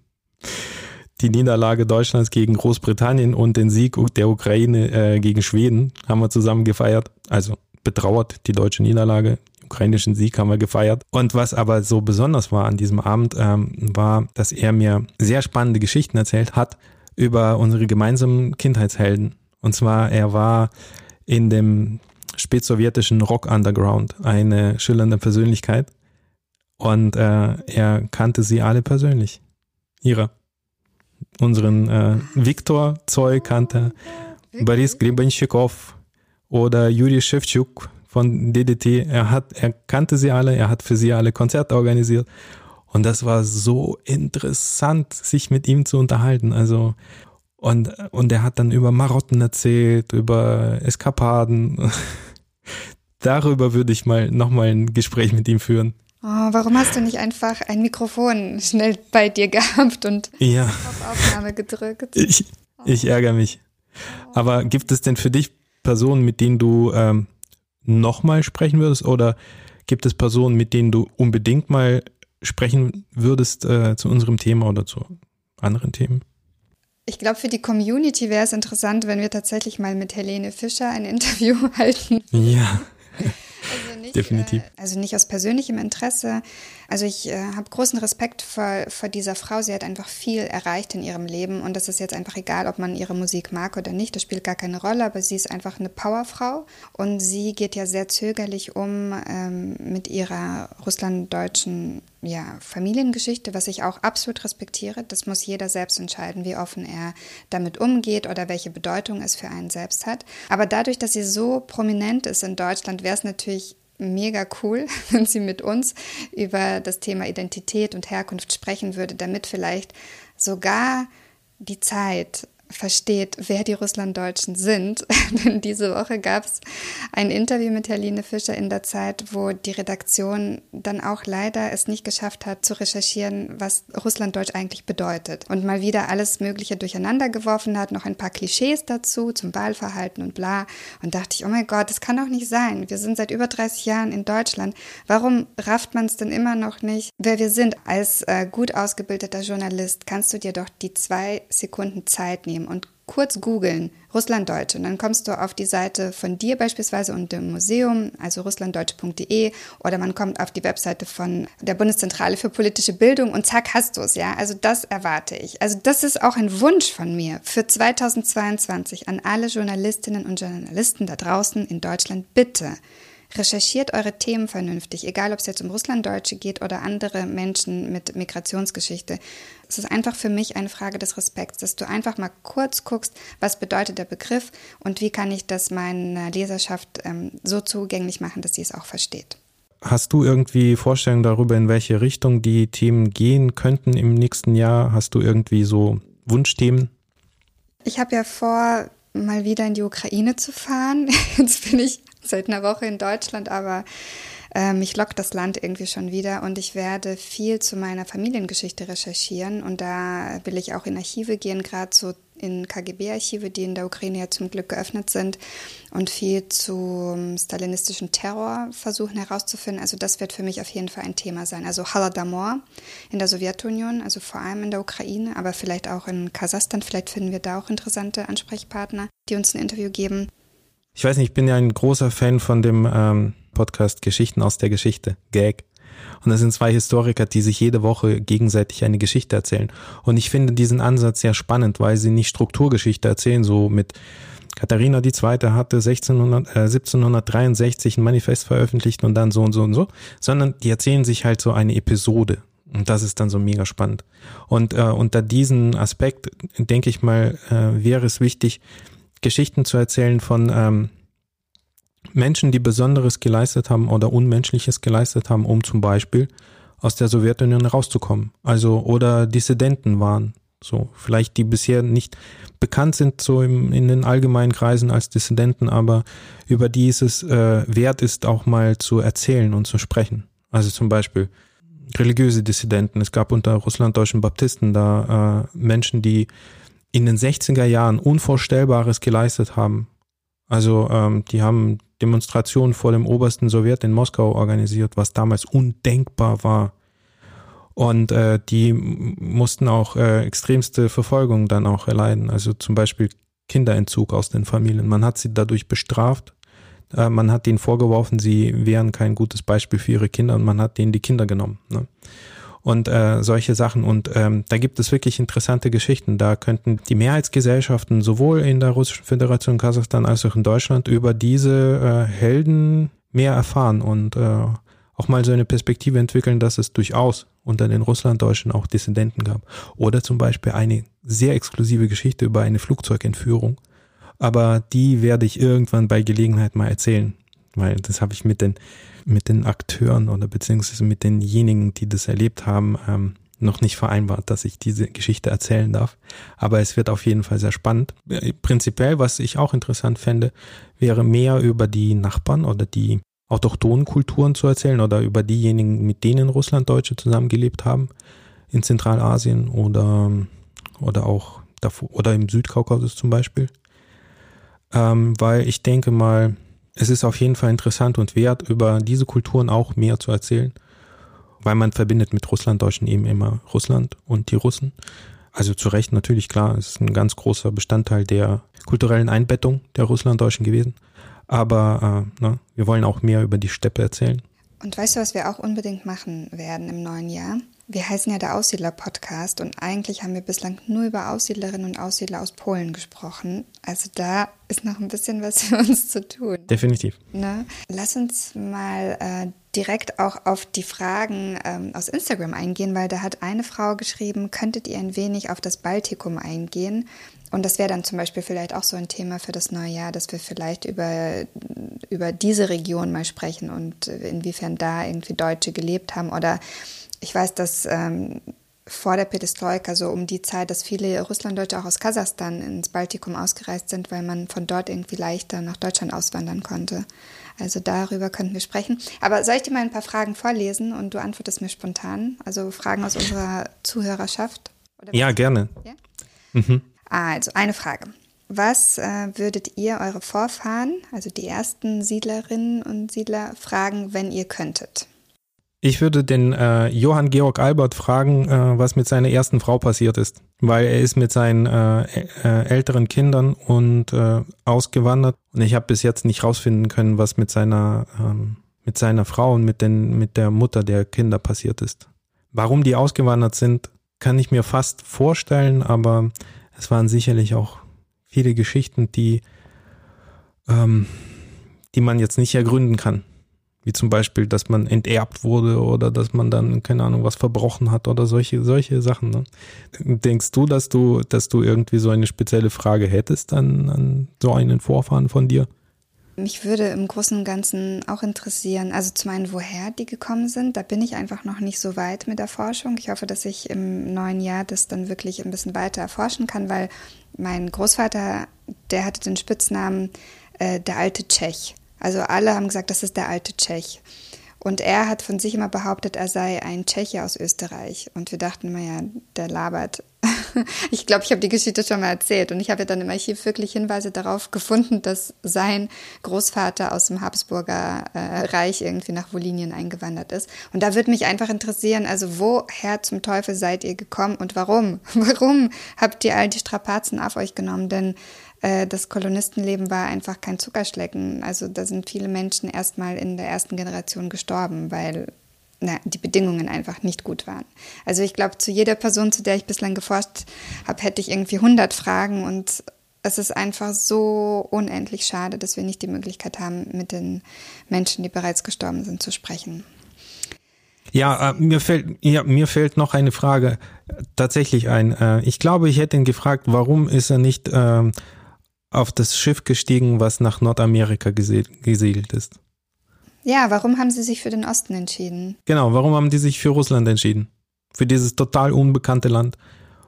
B: die Niederlage Deutschlands gegen Großbritannien und den Sieg der Ukraine äh, gegen Schweden haben wir zusammen gefeiert. Also betrauert die deutsche Niederlage. Ukrainischen Sieg haben wir gefeiert. Und was aber so besonders war an diesem Abend, ähm, war, dass er mir sehr spannende Geschichten erzählt hat, über unsere gemeinsamen Kindheitshelden. Und zwar, er war in dem spätsowjetischen Rock Underground eine schillernde Persönlichkeit. Und äh, er kannte sie alle persönlich. Ihre. Unseren äh, Viktor Zoy kannte, Boris Grebenschikow oder Juri Shevchuk von DDT. Er hat, er kannte sie alle, er hat für sie alle Konzerte organisiert. Und das war so interessant, sich mit ihm zu unterhalten. Also, und, und er hat dann über Marotten erzählt, über Eskapaden. Darüber würde ich mal nochmal ein Gespräch mit ihm führen.
A: Oh, warum hast du nicht einfach ein Mikrofon schnell bei dir gehabt und
B: ja.
A: auf Aufnahme gedrückt?
B: Ich, ich ärgere mich. Aber gibt es denn für dich Personen, mit denen du ähm, nochmal sprechen würdest? Oder gibt es Personen, mit denen du unbedingt mal sprechen würdest äh, zu unserem Thema oder zu anderen Themen?
A: Ich glaube, für die Community wäre es interessant, wenn wir tatsächlich mal mit Helene Fischer ein Interview halten.
B: Ja. Also nicht, Definitiv. Äh,
A: also nicht aus persönlichem Interesse. Also ich äh, habe großen Respekt vor, vor dieser Frau. Sie hat einfach viel erreicht in ihrem Leben und das ist jetzt einfach egal, ob man ihre Musik mag oder nicht. Das spielt gar keine Rolle, aber sie ist einfach eine Powerfrau und sie geht ja sehr zögerlich um ähm, mit ihrer russlanddeutschen ja, Familiengeschichte, was ich auch absolut respektiere. Das muss jeder selbst entscheiden, wie offen er damit umgeht oder welche Bedeutung es für einen selbst hat. Aber dadurch, dass sie so prominent ist in Deutschland, wäre es natürlich mega cool, wenn sie mit uns über das Thema Identität und Herkunft sprechen würde, damit vielleicht sogar die Zeit versteht, wer die Russlanddeutschen sind. Denn diese Woche gab es ein Interview mit Herline Fischer in der Zeit, wo die Redaktion dann auch leider es nicht geschafft hat zu recherchieren, was Russlanddeutsch eigentlich bedeutet. Und mal wieder alles Mögliche durcheinander geworfen hat, noch ein paar Klischees dazu zum Wahlverhalten und bla. Und dachte ich, oh mein Gott, das kann doch nicht sein. Wir sind seit über 30 Jahren in Deutschland. Warum rafft man es denn immer noch nicht, wer wir sind? Als äh, gut ausgebildeter Journalist kannst du dir doch die zwei Sekunden Zeit nehmen, und kurz googeln, Russlanddeutsch. Und dann kommst du auf die Seite von dir beispielsweise und dem Museum, also russlanddeutsch.de, oder man kommt auf die Webseite von der Bundeszentrale für politische Bildung und zack, hast du es, ja. Also das erwarte ich. Also das ist auch ein Wunsch von mir für 2022 an alle Journalistinnen und Journalisten da draußen in Deutschland. Bitte recherchiert eure Themen vernünftig, egal ob es jetzt um Russlanddeutsche geht oder andere Menschen mit Migrationsgeschichte. Es ist einfach für mich eine Frage des Respekts, dass du einfach mal kurz guckst, was bedeutet der Begriff und wie kann ich das meiner Leserschaft ähm, so zugänglich machen, dass sie es auch versteht.
B: Hast du irgendwie Vorstellungen darüber, in welche Richtung die Themen gehen könnten im nächsten Jahr? Hast du irgendwie so Wunschthemen?
A: Ich habe ja vor, mal wieder in die Ukraine zu fahren. Jetzt bin ich seit einer Woche in Deutschland, aber äh, mich lockt das Land irgendwie schon wieder und ich werde viel zu meiner Familiengeschichte recherchieren und da will ich auch in Archive gehen, gerade so in KGB-Archive, die in der Ukraine ja zum Glück geöffnet sind und viel zum stalinistischen Terror versuchen herauszufinden. Also das wird für mich auf jeden Fall ein Thema sein. Also Holodomor in der Sowjetunion, also vor allem in der Ukraine, aber vielleicht auch in Kasachstan. Vielleicht finden wir da auch interessante Ansprechpartner, die uns ein Interview geben.
B: Ich weiß nicht, ich bin ja ein großer Fan von dem ähm, Podcast Geschichten aus der Geschichte, Gag. Und das sind zwei Historiker, die sich jede Woche gegenseitig eine Geschichte erzählen. Und ich finde diesen Ansatz sehr spannend, weil sie nicht Strukturgeschichte erzählen, so mit Katharina II. hatte 1600, äh, 1763 ein Manifest veröffentlicht und dann so und so und so, sondern die erzählen sich halt so eine Episode. Und das ist dann so mega spannend. Und äh, unter diesen Aspekt, denke ich mal, äh, wäre es wichtig, Geschichten zu erzählen von ähm, Menschen, die Besonderes geleistet haben oder Unmenschliches geleistet haben, um zum Beispiel aus der Sowjetunion rauszukommen. Also oder Dissidenten waren. So, vielleicht die bisher nicht bekannt sind, so im, in den allgemeinen Kreisen als Dissidenten, aber über die es äh, wert ist, auch mal zu erzählen und zu sprechen. Also zum Beispiel religiöse Dissidenten. Es gab unter russlanddeutschen Baptisten da äh, Menschen, die in den 60er Jahren Unvorstellbares geleistet haben. Also ähm, die haben Demonstrationen vor dem obersten Sowjet in Moskau organisiert, was damals undenkbar war. Und äh, die mussten auch äh, extremste Verfolgung dann auch erleiden. Also zum Beispiel Kinderentzug aus den Familien. Man hat sie dadurch bestraft. Äh, man hat ihnen vorgeworfen, sie wären kein gutes Beispiel für ihre Kinder und man hat denen die Kinder genommen. Ne? Und äh, solche Sachen. Und ähm, da gibt es wirklich interessante Geschichten. Da könnten die Mehrheitsgesellschaften sowohl in der Russischen Föderation Kasachstan als auch in Deutschland über diese äh, Helden mehr erfahren und äh, auch mal so eine Perspektive entwickeln, dass es durchaus unter den Russlanddeutschen auch Dissidenten gab. Oder zum Beispiel eine sehr exklusive Geschichte über eine Flugzeugentführung. Aber die werde ich irgendwann bei Gelegenheit mal erzählen, weil das habe ich mit den mit den Akteuren oder beziehungsweise mit denjenigen, die das erlebt haben, ähm, noch nicht vereinbart, dass ich diese Geschichte erzählen darf. Aber es wird auf jeden Fall sehr spannend. Prinzipiell, was ich auch interessant fände, wäre mehr über die Nachbarn oder die autochthonen Kulturen zu erzählen oder über diejenigen, mit denen Russlanddeutsche zusammengelebt haben in Zentralasien oder, oder auch davor, oder im Südkaukasus zum Beispiel. Ähm, weil ich denke mal, es ist auf jeden Fall interessant und wert, über diese Kulturen auch mehr zu erzählen, weil man verbindet mit Russlanddeutschen eben immer Russland und die Russen. Also zu Recht natürlich klar, es ist ein ganz großer Bestandteil der kulturellen Einbettung der Russlanddeutschen gewesen. Aber äh, ne, wir wollen auch mehr über die Steppe erzählen.
A: Und weißt du, was wir auch unbedingt machen werden im neuen Jahr? Wir heißen ja der Aussiedler-Podcast und eigentlich haben wir bislang nur über Aussiedlerinnen und Aussiedler aus Polen gesprochen. Also da ist noch ein bisschen was für uns zu tun.
B: Definitiv.
A: Ne? Lass uns mal äh, direkt auch auf die Fragen ähm, aus Instagram eingehen, weil da hat eine Frau geschrieben, könntet ihr ein wenig auf das Baltikum eingehen? Und das wäre dann zum Beispiel vielleicht auch so ein Thema für das neue Jahr, dass wir vielleicht über, über diese Region mal sprechen und inwiefern da irgendwie Deutsche gelebt haben oder ich weiß, dass ähm, vor der Perestroika, so um die Zeit, dass viele Russlanddeutsche auch aus Kasachstan ins Baltikum ausgereist sind, weil man von dort irgendwie leichter nach Deutschland auswandern konnte. Also darüber könnten wir sprechen. Aber soll ich dir mal ein paar Fragen vorlesen und du antwortest mir spontan? Also Fragen aus unserer Zuhörerschaft?
B: ja, gerne. Ja?
A: Mhm. Also eine Frage. Was äh, würdet ihr eure Vorfahren, also die ersten Siedlerinnen und Siedler, fragen, wenn ihr könntet?
B: Ich würde den äh, Johann Georg Albert fragen, äh, was mit seiner ersten Frau passiert ist, weil er ist mit seinen äh, äh älteren Kindern und äh, ausgewandert und ich habe bis jetzt nicht rausfinden können, was mit seiner ähm, mit seiner Frau und mit den mit der Mutter der Kinder passiert ist. Warum die ausgewandert sind, kann ich mir fast vorstellen, aber es waren sicherlich auch viele Geschichten, die ähm, die man jetzt nicht ergründen kann. Wie zum Beispiel, dass man enterbt wurde oder dass man dann, keine Ahnung, was verbrochen hat oder solche, solche Sachen. Ne? Denkst du, dass du, dass du irgendwie so eine spezielle Frage hättest an, an so einen Vorfahren von dir?
A: Mich würde im Großen und Ganzen auch interessieren, also zum einen, woher die gekommen sind. Da bin ich einfach noch nicht so weit mit der Forschung. Ich hoffe, dass ich im neuen Jahr das dann wirklich ein bisschen weiter erforschen kann, weil mein Großvater, der hatte den Spitznamen äh, der alte Tschech. Also alle haben gesagt, das ist der alte Tschech. Und er hat von sich immer behauptet, er sei ein Tscheche aus Österreich. Und wir dachten immer, ja, der labert. ich glaube, ich habe die Geschichte schon mal erzählt. Und ich habe ja dann im Archiv wirklich Hinweise darauf gefunden, dass sein Großvater aus dem Habsburger äh, Reich irgendwie nach Wolinien eingewandert ist. Und da würde mich einfach interessieren, also woher zum Teufel seid ihr gekommen und warum? Warum habt ihr all die Strapazen auf euch genommen? Denn das Kolonistenleben war einfach kein Zuckerschlecken. Also da sind viele Menschen erstmal in der ersten Generation gestorben, weil na, die Bedingungen einfach nicht gut waren. Also ich glaube, zu jeder Person, zu der ich bislang geforscht habe, hätte ich irgendwie 100 Fragen und es ist einfach so unendlich schade, dass wir nicht die Möglichkeit haben, mit den Menschen, die bereits gestorben sind, zu sprechen.
B: Ja, äh, mir fällt ja, mir fällt noch eine Frage tatsächlich ein. Äh, ich glaube, ich hätte ihn gefragt, warum ist er nicht äh, auf das Schiff gestiegen, was nach Nordamerika gesegelt ist.
A: Ja, warum haben Sie sich für den Osten entschieden?
B: Genau, warum haben die sich für Russland entschieden? Für dieses total unbekannte Land.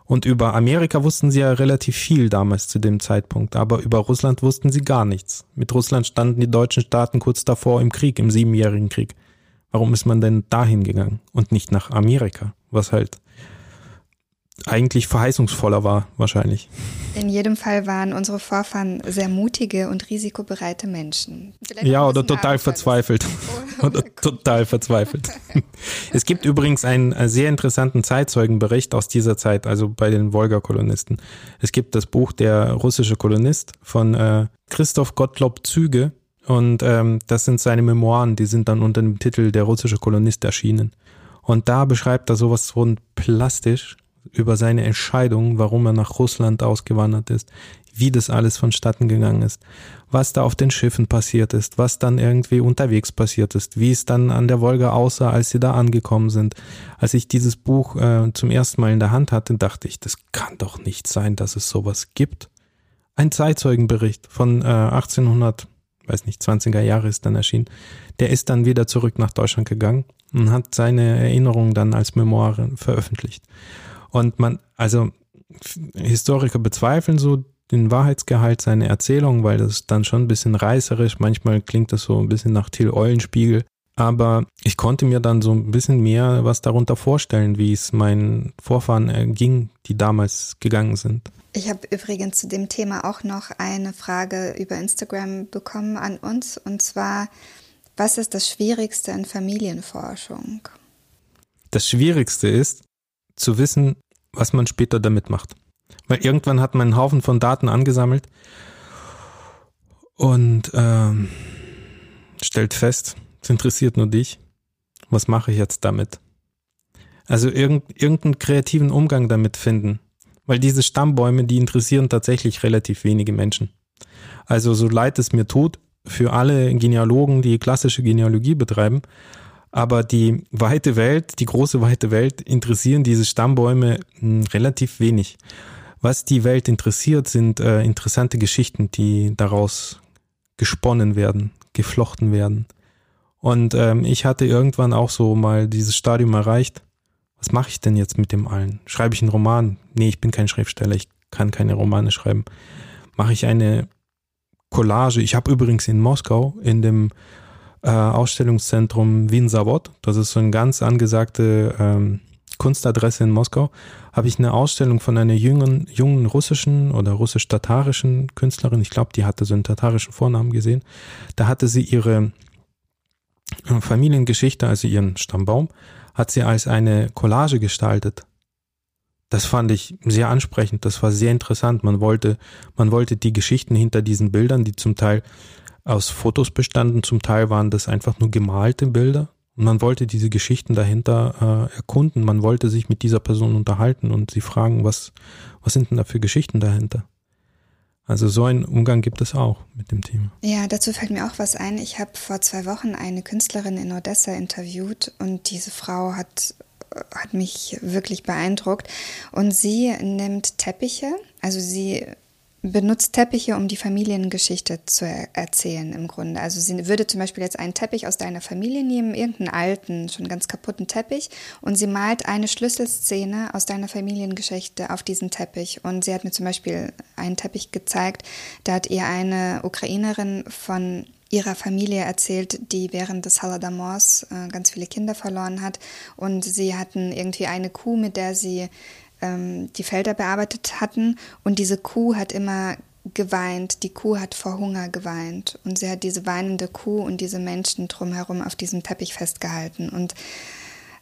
B: Und über Amerika wussten sie ja relativ viel damals zu dem Zeitpunkt, aber über Russland wussten sie gar nichts. Mit Russland standen die deutschen Staaten kurz davor im Krieg, im Siebenjährigen Krieg. Warum ist man denn dahin gegangen und nicht nach Amerika, was halt eigentlich verheißungsvoller war, wahrscheinlich.
A: In jedem Fall waren unsere Vorfahren sehr mutige und risikobereite Menschen.
B: Vielleicht ja, oder total verzweifelt. Oh, oder total verzweifelt. es gibt übrigens einen sehr interessanten Zeitzeugenbericht aus dieser Zeit, also bei den Wolga-Kolonisten. Es gibt das Buch Der russische Kolonist von äh, Christoph Gottlob Züge. Und ähm, das sind seine Memoiren, die sind dann unter dem Titel Der russische Kolonist erschienen. Und da beschreibt er sowas von plastisch, über seine Entscheidung, warum er nach Russland ausgewandert ist, wie das alles vonstatten gegangen ist, was da auf den Schiffen passiert ist, was dann irgendwie unterwegs passiert ist, wie es dann an der Wolga aussah, als sie da angekommen sind. Als ich dieses Buch äh, zum ersten Mal in der Hand hatte, dachte ich, das kann doch nicht sein, dass es sowas gibt. Ein Zeitzeugenbericht von äh, 1800, weiß nicht, 20er Jahre ist dann erschienen. Der ist dann wieder zurück nach Deutschland gegangen und hat seine Erinnerungen dann als Memoire veröffentlicht. Und man, also Historiker bezweifeln so den Wahrheitsgehalt seiner Erzählung, weil das dann schon ein bisschen reißerisch, manchmal klingt das so ein bisschen nach Till Eulenspiegel. Aber ich konnte mir dann so ein bisschen mehr was darunter vorstellen, wie es meinen Vorfahren äh, ging, die damals gegangen sind.
A: Ich habe übrigens zu dem Thema auch noch eine Frage über Instagram bekommen an uns. Und zwar, was ist das Schwierigste in Familienforschung?
B: Das Schwierigste ist zu wissen, was man später damit macht. Weil irgendwann hat man einen Haufen von Daten angesammelt und ähm, stellt fest, es interessiert nur dich. Was mache ich jetzt damit? Also irgend, irgendeinen kreativen Umgang damit finden. Weil diese Stammbäume, die interessieren tatsächlich relativ wenige Menschen. Also so leid es mir tut, für alle Genealogen, die klassische Genealogie betreiben, aber die weite Welt, die große weite Welt interessieren diese Stammbäume hm, relativ wenig. Was die Welt interessiert, sind äh, interessante Geschichten, die daraus gesponnen werden, geflochten werden. Und ähm, ich hatte irgendwann auch so mal dieses Stadium erreicht. Was mache ich denn jetzt mit dem allen? Schreibe ich einen Roman? Nee, ich bin kein Schriftsteller, ich kann keine Romane schreiben. Mache ich eine Collage? Ich habe übrigens in Moskau in dem äh, Ausstellungszentrum Wien Savod, das ist so eine ganz angesagte ähm, Kunstadresse in Moskau, habe ich eine Ausstellung von einer jungen, jungen russischen oder russisch-tatarischen Künstlerin, ich glaube, die hatte so einen tatarischen Vornamen gesehen. Da hatte sie ihre äh, Familiengeschichte, also ihren Stammbaum, hat sie als eine Collage gestaltet. Das fand ich sehr ansprechend, das war sehr interessant. Man wollte, man wollte die Geschichten hinter diesen Bildern, die zum Teil aus Fotos bestanden, zum Teil waren das einfach nur gemalte Bilder, und man wollte diese Geschichten dahinter äh, erkunden. Man wollte sich mit dieser Person unterhalten und sie fragen, was, was sind denn da für Geschichten dahinter? Also so einen Umgang gibt es auch mit dem Thema.
A: Ja, dazu fällt mir auch was ein. Ich habe vor zwei Wochen eine Künstlerin in Odessa interviewt und diese Frau hat, hat mich wirklich beeindruckt. Und sie nimmt Teppiche, also sie benutzt Teppiche, um die Familiengeschichte zu er erzählen im Grunde. Also sie würde zum Beispiel jetzt einen Teppich aus deiner Familie nehmen, irgendeinen alten, schon ganz kaputten Teppich, und sie malt eine Schlüsselszene aus deiner Familiengeschichte auf diesen Teppich. Und sie hat mir zum Beispiel einen Teppich gezeigt, da hat ihr eine Ukrainerin von ihrer Familie erzählt, die während des Holodomors äh, ganz viele Kinder verloren hat. Und sie hatten irgendwie eine Kuh, mit der sie ähm, die Felder bearbeitet hatten. Und diese Kuh hat immer geweint. Die Kuh hat vor Hunger geweint. Und sie hat diese weinende Kuh und diese Menschen drumherum auf diesem Teppich festgehalten. Und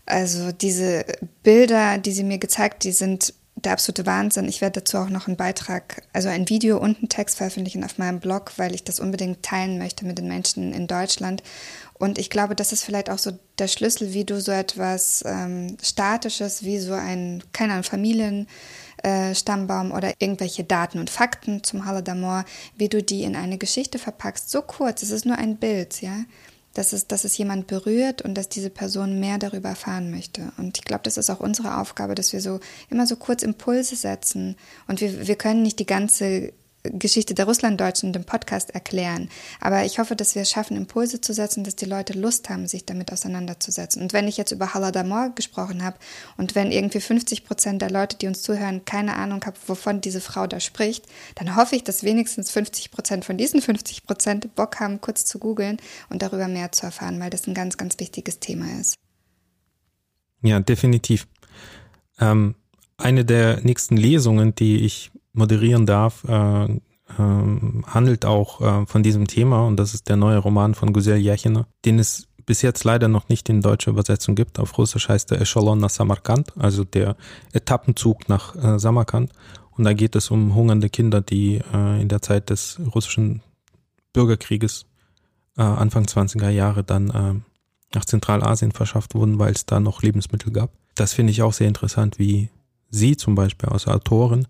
A: also diese Bilder, die sie mir gezeigt, die sind der absolute Wahnsinn. Ich werde dazu auch noch einen Beitrag, also ein Video und einen Text veröffentlichen auf meinem Blog, weil ich das unbedingt teilen möchte mit den Menschen in Deutschland. Und ich glaube, das ist vielleicht auch so der Schlüssel, wie du so etwas ähm, Statisches, wie so ein, keine Ahnung, Familienstammbaum äh, oder irgendwelche Daten und Fakten zum Holodomor, wie du die in eine Geschichte verpackst. So kurz, es ist nur ein Bild, ja dass es, dass es jemand berührt und dass diese Person mehr darüber erfahren möchte. Und ich glaube, das ist auch unsere Aufgabe, dass wir so immer so kurz Impulse setzen. Und wir, wir können nicht die ganze Geschichte der Russlanddeutschen in dem Podcast erklären. Aber ich hoffe, dass wir es schaffen, Impulse zu setzen, dass die Leute Lust haben, sich damit auseinanderzusetzen. Und wenn ich jetzt über Holodomor gesprochen habe und wenn irgendwie 50 Prozent der Leute, die uns zuhören, keine Ahnung haben, wovon diese Frau da spricht, dann hoffe ich, dass wenigstens 50 Prozent von diesen 50 Prozent Bock haben, kurz zu googeln und darüber mehr zu erfahren, weil das ein ganz, ganz wichtiges Thema ist.
B: Ja, definitiv. Ähm, eine der nächsten Lesungen, die ich moderieren darf, äh, äh, handelt auch äh, von diesem Thema und das ist der neue Roman von Guzel Yachina, den es bis jetzt leider noch nicht in deutscher Übersetzung gibt. Auf Russisch heißt der Echelon nach Samarkand, also der Etappenzug nach äh, Samarkand. Und da geht es um hungernde Kinder, die äh, in der Zeit des russischen Bürgerkrieges äh, Anfang 20er Jahre dann äh, nach Zentralasien verschafft wurden, weil es da noch Lebensmittel gab. Das finde ich auch sehr interessant, wie sie zum Beispiel als Autorin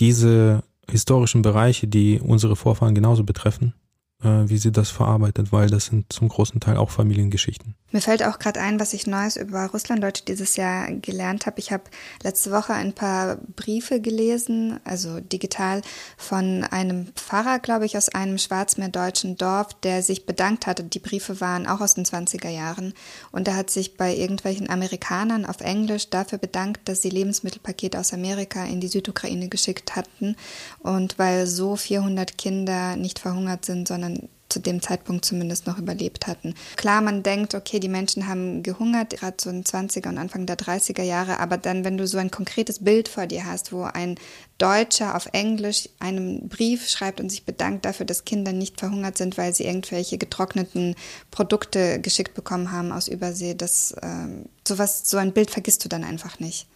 B: diese historischen Bereiche, die unsere Vorfahren genauso betreffen, wie sie das verarbeitet, weil das sind zum großen Teil auch Familiengeschichten.
A: Mir fällt auch gerade ein, was ich Neues über Russlanddeutsch dieses Jahr gelernt habe. Ich habe letzte Woche ein paar Briefe gelesen, also digital, von einem Pfarrer, glaube ich, aus einem schwarzmeerdeutschen Dorf, der sich bedankt hatte. Die Briefe waren auch aus den 20er Jahren. Und er hat sich bei irgendwelchen Amerikanern auf Englisch dafür bedankt, dass sie Lebensmittelpakete aus Amerika in die Südukraine geschickt hatten. Und weil so 400 Kinder nicht verhungert sind, sondern zu dem Zeitpunkt zumindest noch überlebt hatten. Klar, man denkt, okay, die Menschen haben gehungert, gerade so in 20er und Anfang der 30er Jahre, aber dann, wenn du so ein konkretes Bild vor dir hast, wo ein Deutscher auf Englisch einen Brief schreibt und sich bedankt dafür, dass Kinder nicht verhungert sind, weil sie irgendwelche getrockneten Produkte geschickt bekommen haben aus Übersee, das ähm, sowas, so ein Bild vergisst du dann einfach nicht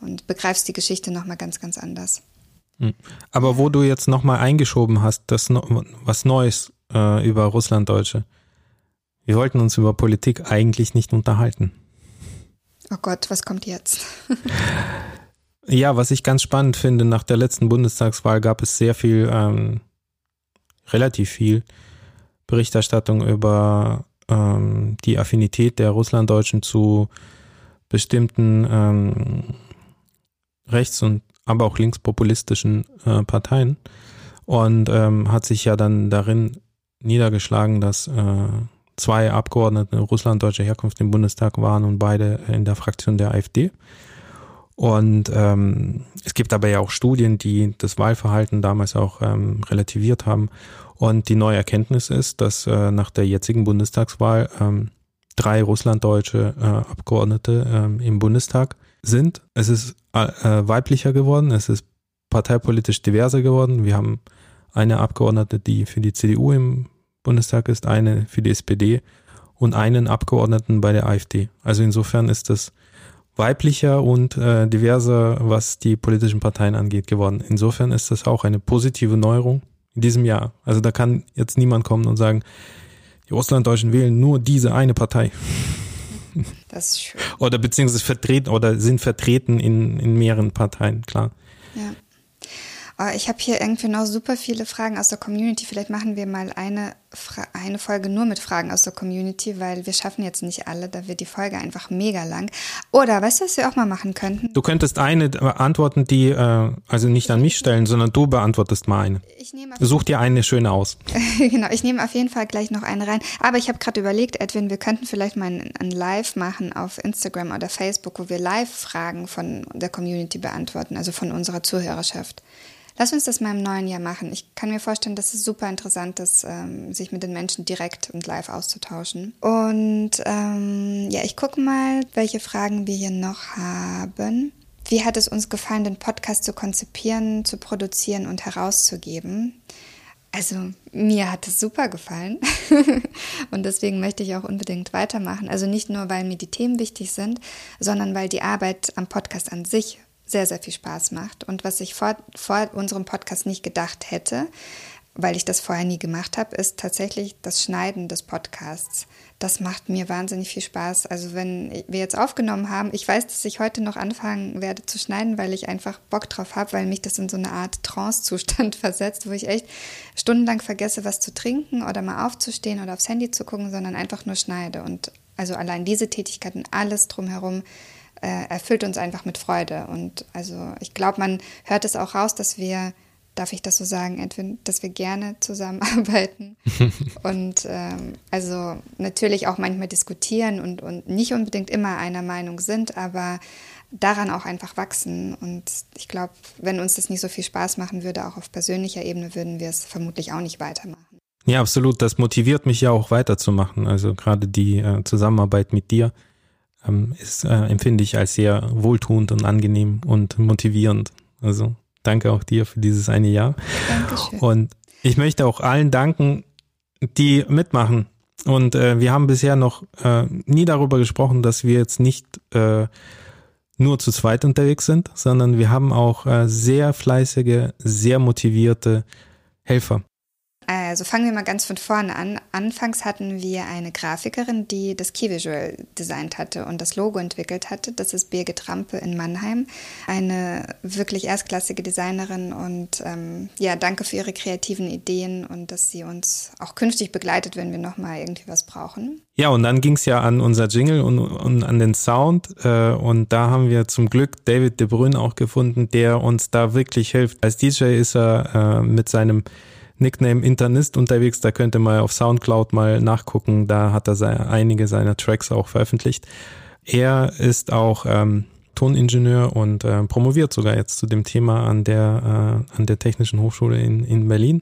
A: und begreifst die Geschichte nochmal ganz, ganz anders.
B: Hm. Aber wo du jetzt nochmal eingeschoben hast, das was Neues äh, über Russlanddeutsche. Wir wollten uns über Politik eigentlich nicht unterhalten.
A: Oh Gott, was kommt jetzt?
B: ja, was ich ganz spannend finde, nach der letzten Bundestagswahl gab es sehr viel, ähm, relativ viel Berichterstattung über ähm, die Affinität der Russlanddeutschen zu bestimmten ähm, rechts- und aber auch linkspopulistischen äh, Parteien und ähm, hat sich ja dann darin niedergeschlagen, dass äh, zwei Abgeordnete russlanddeutscher Herkunft im Bundestag waren und beide in der Fraktion der AfD. Und ähm, es gibt aber ja auch Studien, die das Wahlverhalten damals auch ähm, relativiert haben. Und die neue Erkenntnis ist, dass äh, nach der jetzigen Bundestagswahl ähm, drei russlanddeutsche äh, Abgeordnete ähm, im Bundestag sind. Es ist äh, weiblicher geworden, es ist parteipolitisch diverser geworden. Wir haben eine Abgeordnete, die für die CDU im Bundestag ist, eine für die SPD und einen Abgeordneten bei der AfD. Also insofern ist das weiblicher und äh, diverser, was die politischen Parteien angeht, geworden. Insofern ist das auch eine positive Neuerung in diesem Jahr. Also da kann jetzt niemand kommen und sagen, die Russlanddeutschen wählen nur diese eine Partei.
A: Das ist schön.
B: Oder beziehungsweise vertreten oder sind vertreten in, in mehreren Parteien, klar.
A: Ja. Oh, ich habe hier irgendwie noch super viele Fragen aus der Community. Vielleicht machen wir mal eine, eine Folge nur mit Fragen aus der Community, weil wir schaffen jetzt nicht alle, da wird die Folge einfach mega lang. Oder weißt du, was wir auch mal machen könnten?
B: Du könntest eine beantworten, die äh, also nicht an mich stellen, sondern du beantwortest mal eine. Ich nehme Such dir eine schöne aus.
A: genau, ich nehme auf jeden Fall gleich noch eine rein. Aber ich habe gerade überlegt, Edwin, wir könnten vielleicht mal ein, ein Live machen auf Instagram oder Facebook, wo wir Live-Fragen von der Community beantworten, also von unserer Zuhörerschaft. Lass uns das mal im neuen Jahr machen. Ich kann mir vorstellen, dass es super interessant ist, ähm, sich mit den Menschen direkt und live auszutauschen. Und ähm, ja, ich gucke mal, welche Fragen wir hier noch haben. Wie hat es uns gefallen, den Podcast zu konzipieren, zu produzieren und herauszugeben? Also mir hat es super gefallen und deswegen möchte ich auch unbedingt weitermachen. Also nicht nur, weil mir die Themen wichtig sind, sondern weil die Arbeit am Podcast an sich sehr, sehr viel Spaß macht. Und was ich vor, vor unserem Podcast nicht gedacht hätte, weil ich das vorher nie gemacht habe, ist tatsächlich das Schneiden des Podcasts. Das macht mir wahnsinnig viel Spaß. Also wenn wir jetzt aufgenommen haben, ich weiß, dass ich heute noch anfangen werde zu schneiden, weil ich einfach Bock drauf habe, weil mich das in so eine Art Trance-Zustand versetzt, wo ich echt stundenlang vergesse, was zu trinken oder mal aufzustehen oder aufs Handy zu gucken, sondern einfach nur schneide. Und also allein diese Tätigkeiten, alles drumherum, äh, erfüllt uns einfach mit Freude. Und also ich glaube, man hört es auch raus, dass wir, darf ich das so sagen, Edwin, dass wir gerne zusammenarbeiten und ähm, also natürlich auch manchmal diskutieren und, und nicht unbedingt immer einer Meinung sind, aber daran auch einfach wachsen. Und ich glaube, wenn uns das nicht so viel Spaß machen würde, auch auf persönlicher Ebene, würden wir es vermutlich auch nicht weitermachen.
B: Ja, absolut. Das motiviert mich ja auch weiterzumachen. Also gerade die äh, Zusammenarbeit mit dir ähm, ist, äh, empfinde ich als sehr wohltuend und angenehm und motivierend. Also danke auch dir für dieses eine Jahr. Dankeschön. Und ich möchte auch allen danken, die mitmachen. Und äh, wir haben bisher noch äh, nie darüber gesprochen, dass wir jetzt nicht äh, nur zu zweit unterwegs sind, sondern wir haben auch äh, sehr fleißige, sehr motivierte Helfer.
A: Also fangen wir mal ganz von vorne an. Anfangs hatten wir eine Grafikerin, die das Key Visual designt hatte und das Logo entwickelt hatte. Das ist Birgit Trampe in Mannheim. Eine wirklich erstklassige Designerin und ähm, ja, danke für ihre kreativen Ideen und dass sie uns auch künftig begleitet, wenn wir nochmal irgendwie was brauchen.
B: Ja, und dann ging es ja an unser Jingle und, und an den Sound. Äh, und da haben wir zum Glück David De Bruyne auch gefunden, der uns da wirklich hilft. Als DJ ist er äh, mit seinem Nickname Internist unterwegs. Da könnt ihr mal auf Soundcloud mal nachgucken. Da hat er einige seiner Tracks auch veröffentlicht. Er ist auch ähm, Toningenieur und äh, promoviert sogar jetzt zu dem Thema an der, äh, an der Technischen Hochschule in, in Berlin.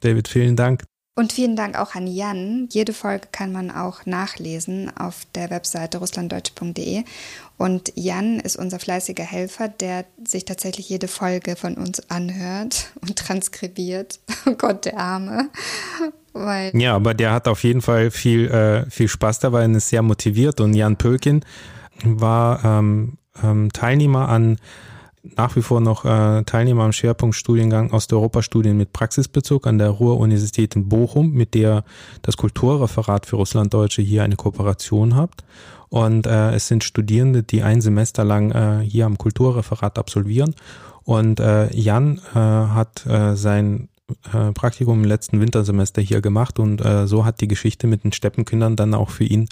B: David, vielen Dank.
A: Und vielen Dank auch an Jan. Jede Folge kann man auch nachlesen auf der Webseite russlanddeutsch.de. Und Jan ist unser fleißiger Helfer, der sich tatsächlich jede Folge von uns anhört und transkribiert. Oh Gott, der Arme.
B: Weil ja, aber der hat auf jeden Fall viel, äh, viel Spaß dabei und ist sehr motiviert. Und Jan Pölkin war ähm, ähm, Teilnehmer an nach wie vor noch äh, Teilnehmer am Schwerpunktstudiengang Osteuropa-Studien mit Praxisbezug an der Ruhr-Universität in Bochum, mit der das Kulturreferat für Russlanddeutsche hier eine Kooperation hat. Und äh, es sind Studierende, die ein Semester lang äh, hier am Kulturreferat absolvieren. Und äh, Jan äh, hat äh, sein äh, Praktikum im letzten Wintersemester hier gemacht und äh, so hat die Geschichte mit den Steppenkindern dann auch für ihn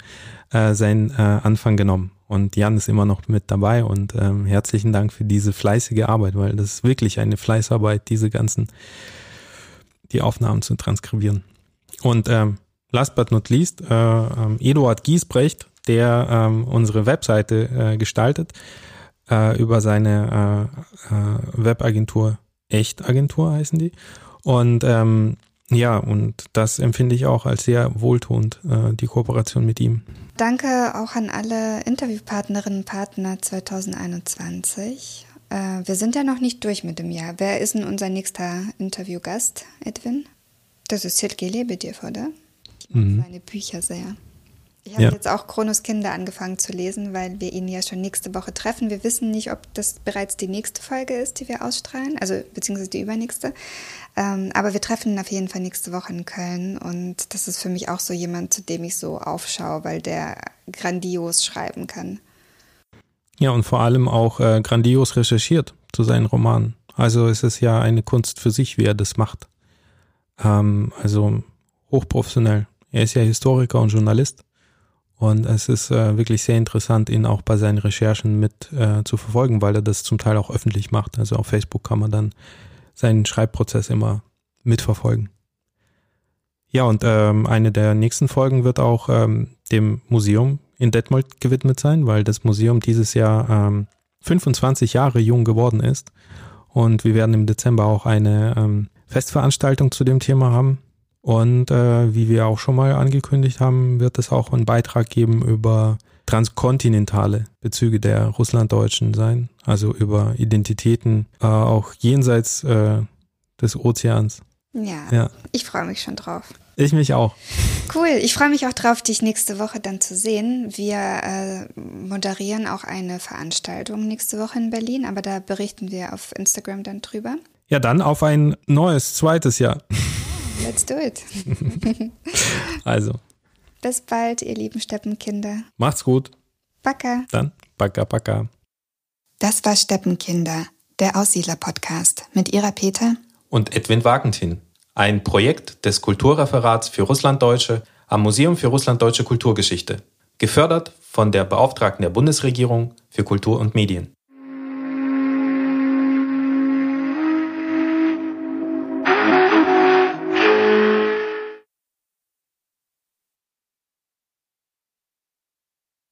B: äh, seinen äh, Anfang genommen. Und Jan ist immer noch mit dabei und ähm, herzlichen Dank für diese fleißige Arbeit, weil das ist wirklich eine Fleißarbeit, diese ganzen, die Aufnahmen zu transkribieren. Und ähm, last but not least, äh, ähm, Eduard Giesbrecht, der ähm, unsere Webseite äh, gestaltet, äh, über seine äh, äh, Webagentur Echtagentur heißen die. Und ähm, ja, und das empfinde ich auch als sehr wohltuend, äh, die Kooperation mit ihm.
A: Danke auch an alle Interviewpartnerinnen und Partner 2021. Äh, wir sind ja noch nicht durch mit dem Jahr. Wer ist denn unser nächster Interviewgast, Edwin? Das ist Silke Lebedev, oder? Ich mag mhm. seine Bücher sehr. Ich habe ja. jetzt auch Kronos Kinder angefangen zu lesen, weil wir ihn ja schon nächste Woche treffen. Wir wissen nicht, ob das bereits die nächste Folge ist, die wir ausstrahlen, also beziehungsweise die übernächste. Ähm, aber wir treffen ihn auf jeden Fall nächste Woche in Köln und das ist für mich auch so jemand, zu dem ich so aufschaue, weil der grandios schreiben kann.
B: Ja, und vor allem auch äh, grandios recherchiert zu seinen Romanen. Also es ist ja eine Kunst für sich, wie er das macht. Ähm, also hochprofessionell. Er ist ja Historiker und Journalist und es ist äh, wirklich sehr interessant, ihn auch bei seinen Recherchen mit äh, zu verfolgen, weil er das zum Teil auch öffentlich macht. Also auf Facebook kann man dann seinen Schreibprozess immer mitverfolgen. Ja, und ähm, eine der nächsten Folgen wird auch ähm, dem Museum in Detmold gewidmet sein, weil das Museum dieses Jahr ähm, 25 Jahre jung geworden ist. Und wir werden im Dezember auch eine ähm, Festveranstaltung zu dem Thema haben. Und äh, wie wir auch schon mal angekündigt haben, wird es auch einen Beitrag geben über transkontinentale Bezüge der Russlanddeutschen sein, also über Identitäten äh, auch jenseits äh, des Ozeans.
A: Ja, ja. ich freue mich schon drauf.
B: Ich mich auch.
A: Cool, ich freue mich auch drauf, dich nächste Woche dann zu sehen. Wir äh, moderieren auch eine Veranstaltung nächste Woche in Berlin, aber da berichten wir auf Instagram dann drüber.
B: Ja, dann auf ein neues, zweites Jahr.
A: Let's do it.
B: also.
A: Bis bald, ihr lieben Steppenkinder.
B: Macht's gut.
A: Backa.
B: Dann, backa, backa.
A: Das war Steppenkinder, der Aussiedler-Podcast mit Ira Peter
B: und Edwin Wagentin. Ein Projekt des Kulturreferats für Russlanddeutsche am Museum für Russlanddeutsche Kulturgeschichte. Gefördert von der Beauftragten der Bundesregierung für Kultur und Medien.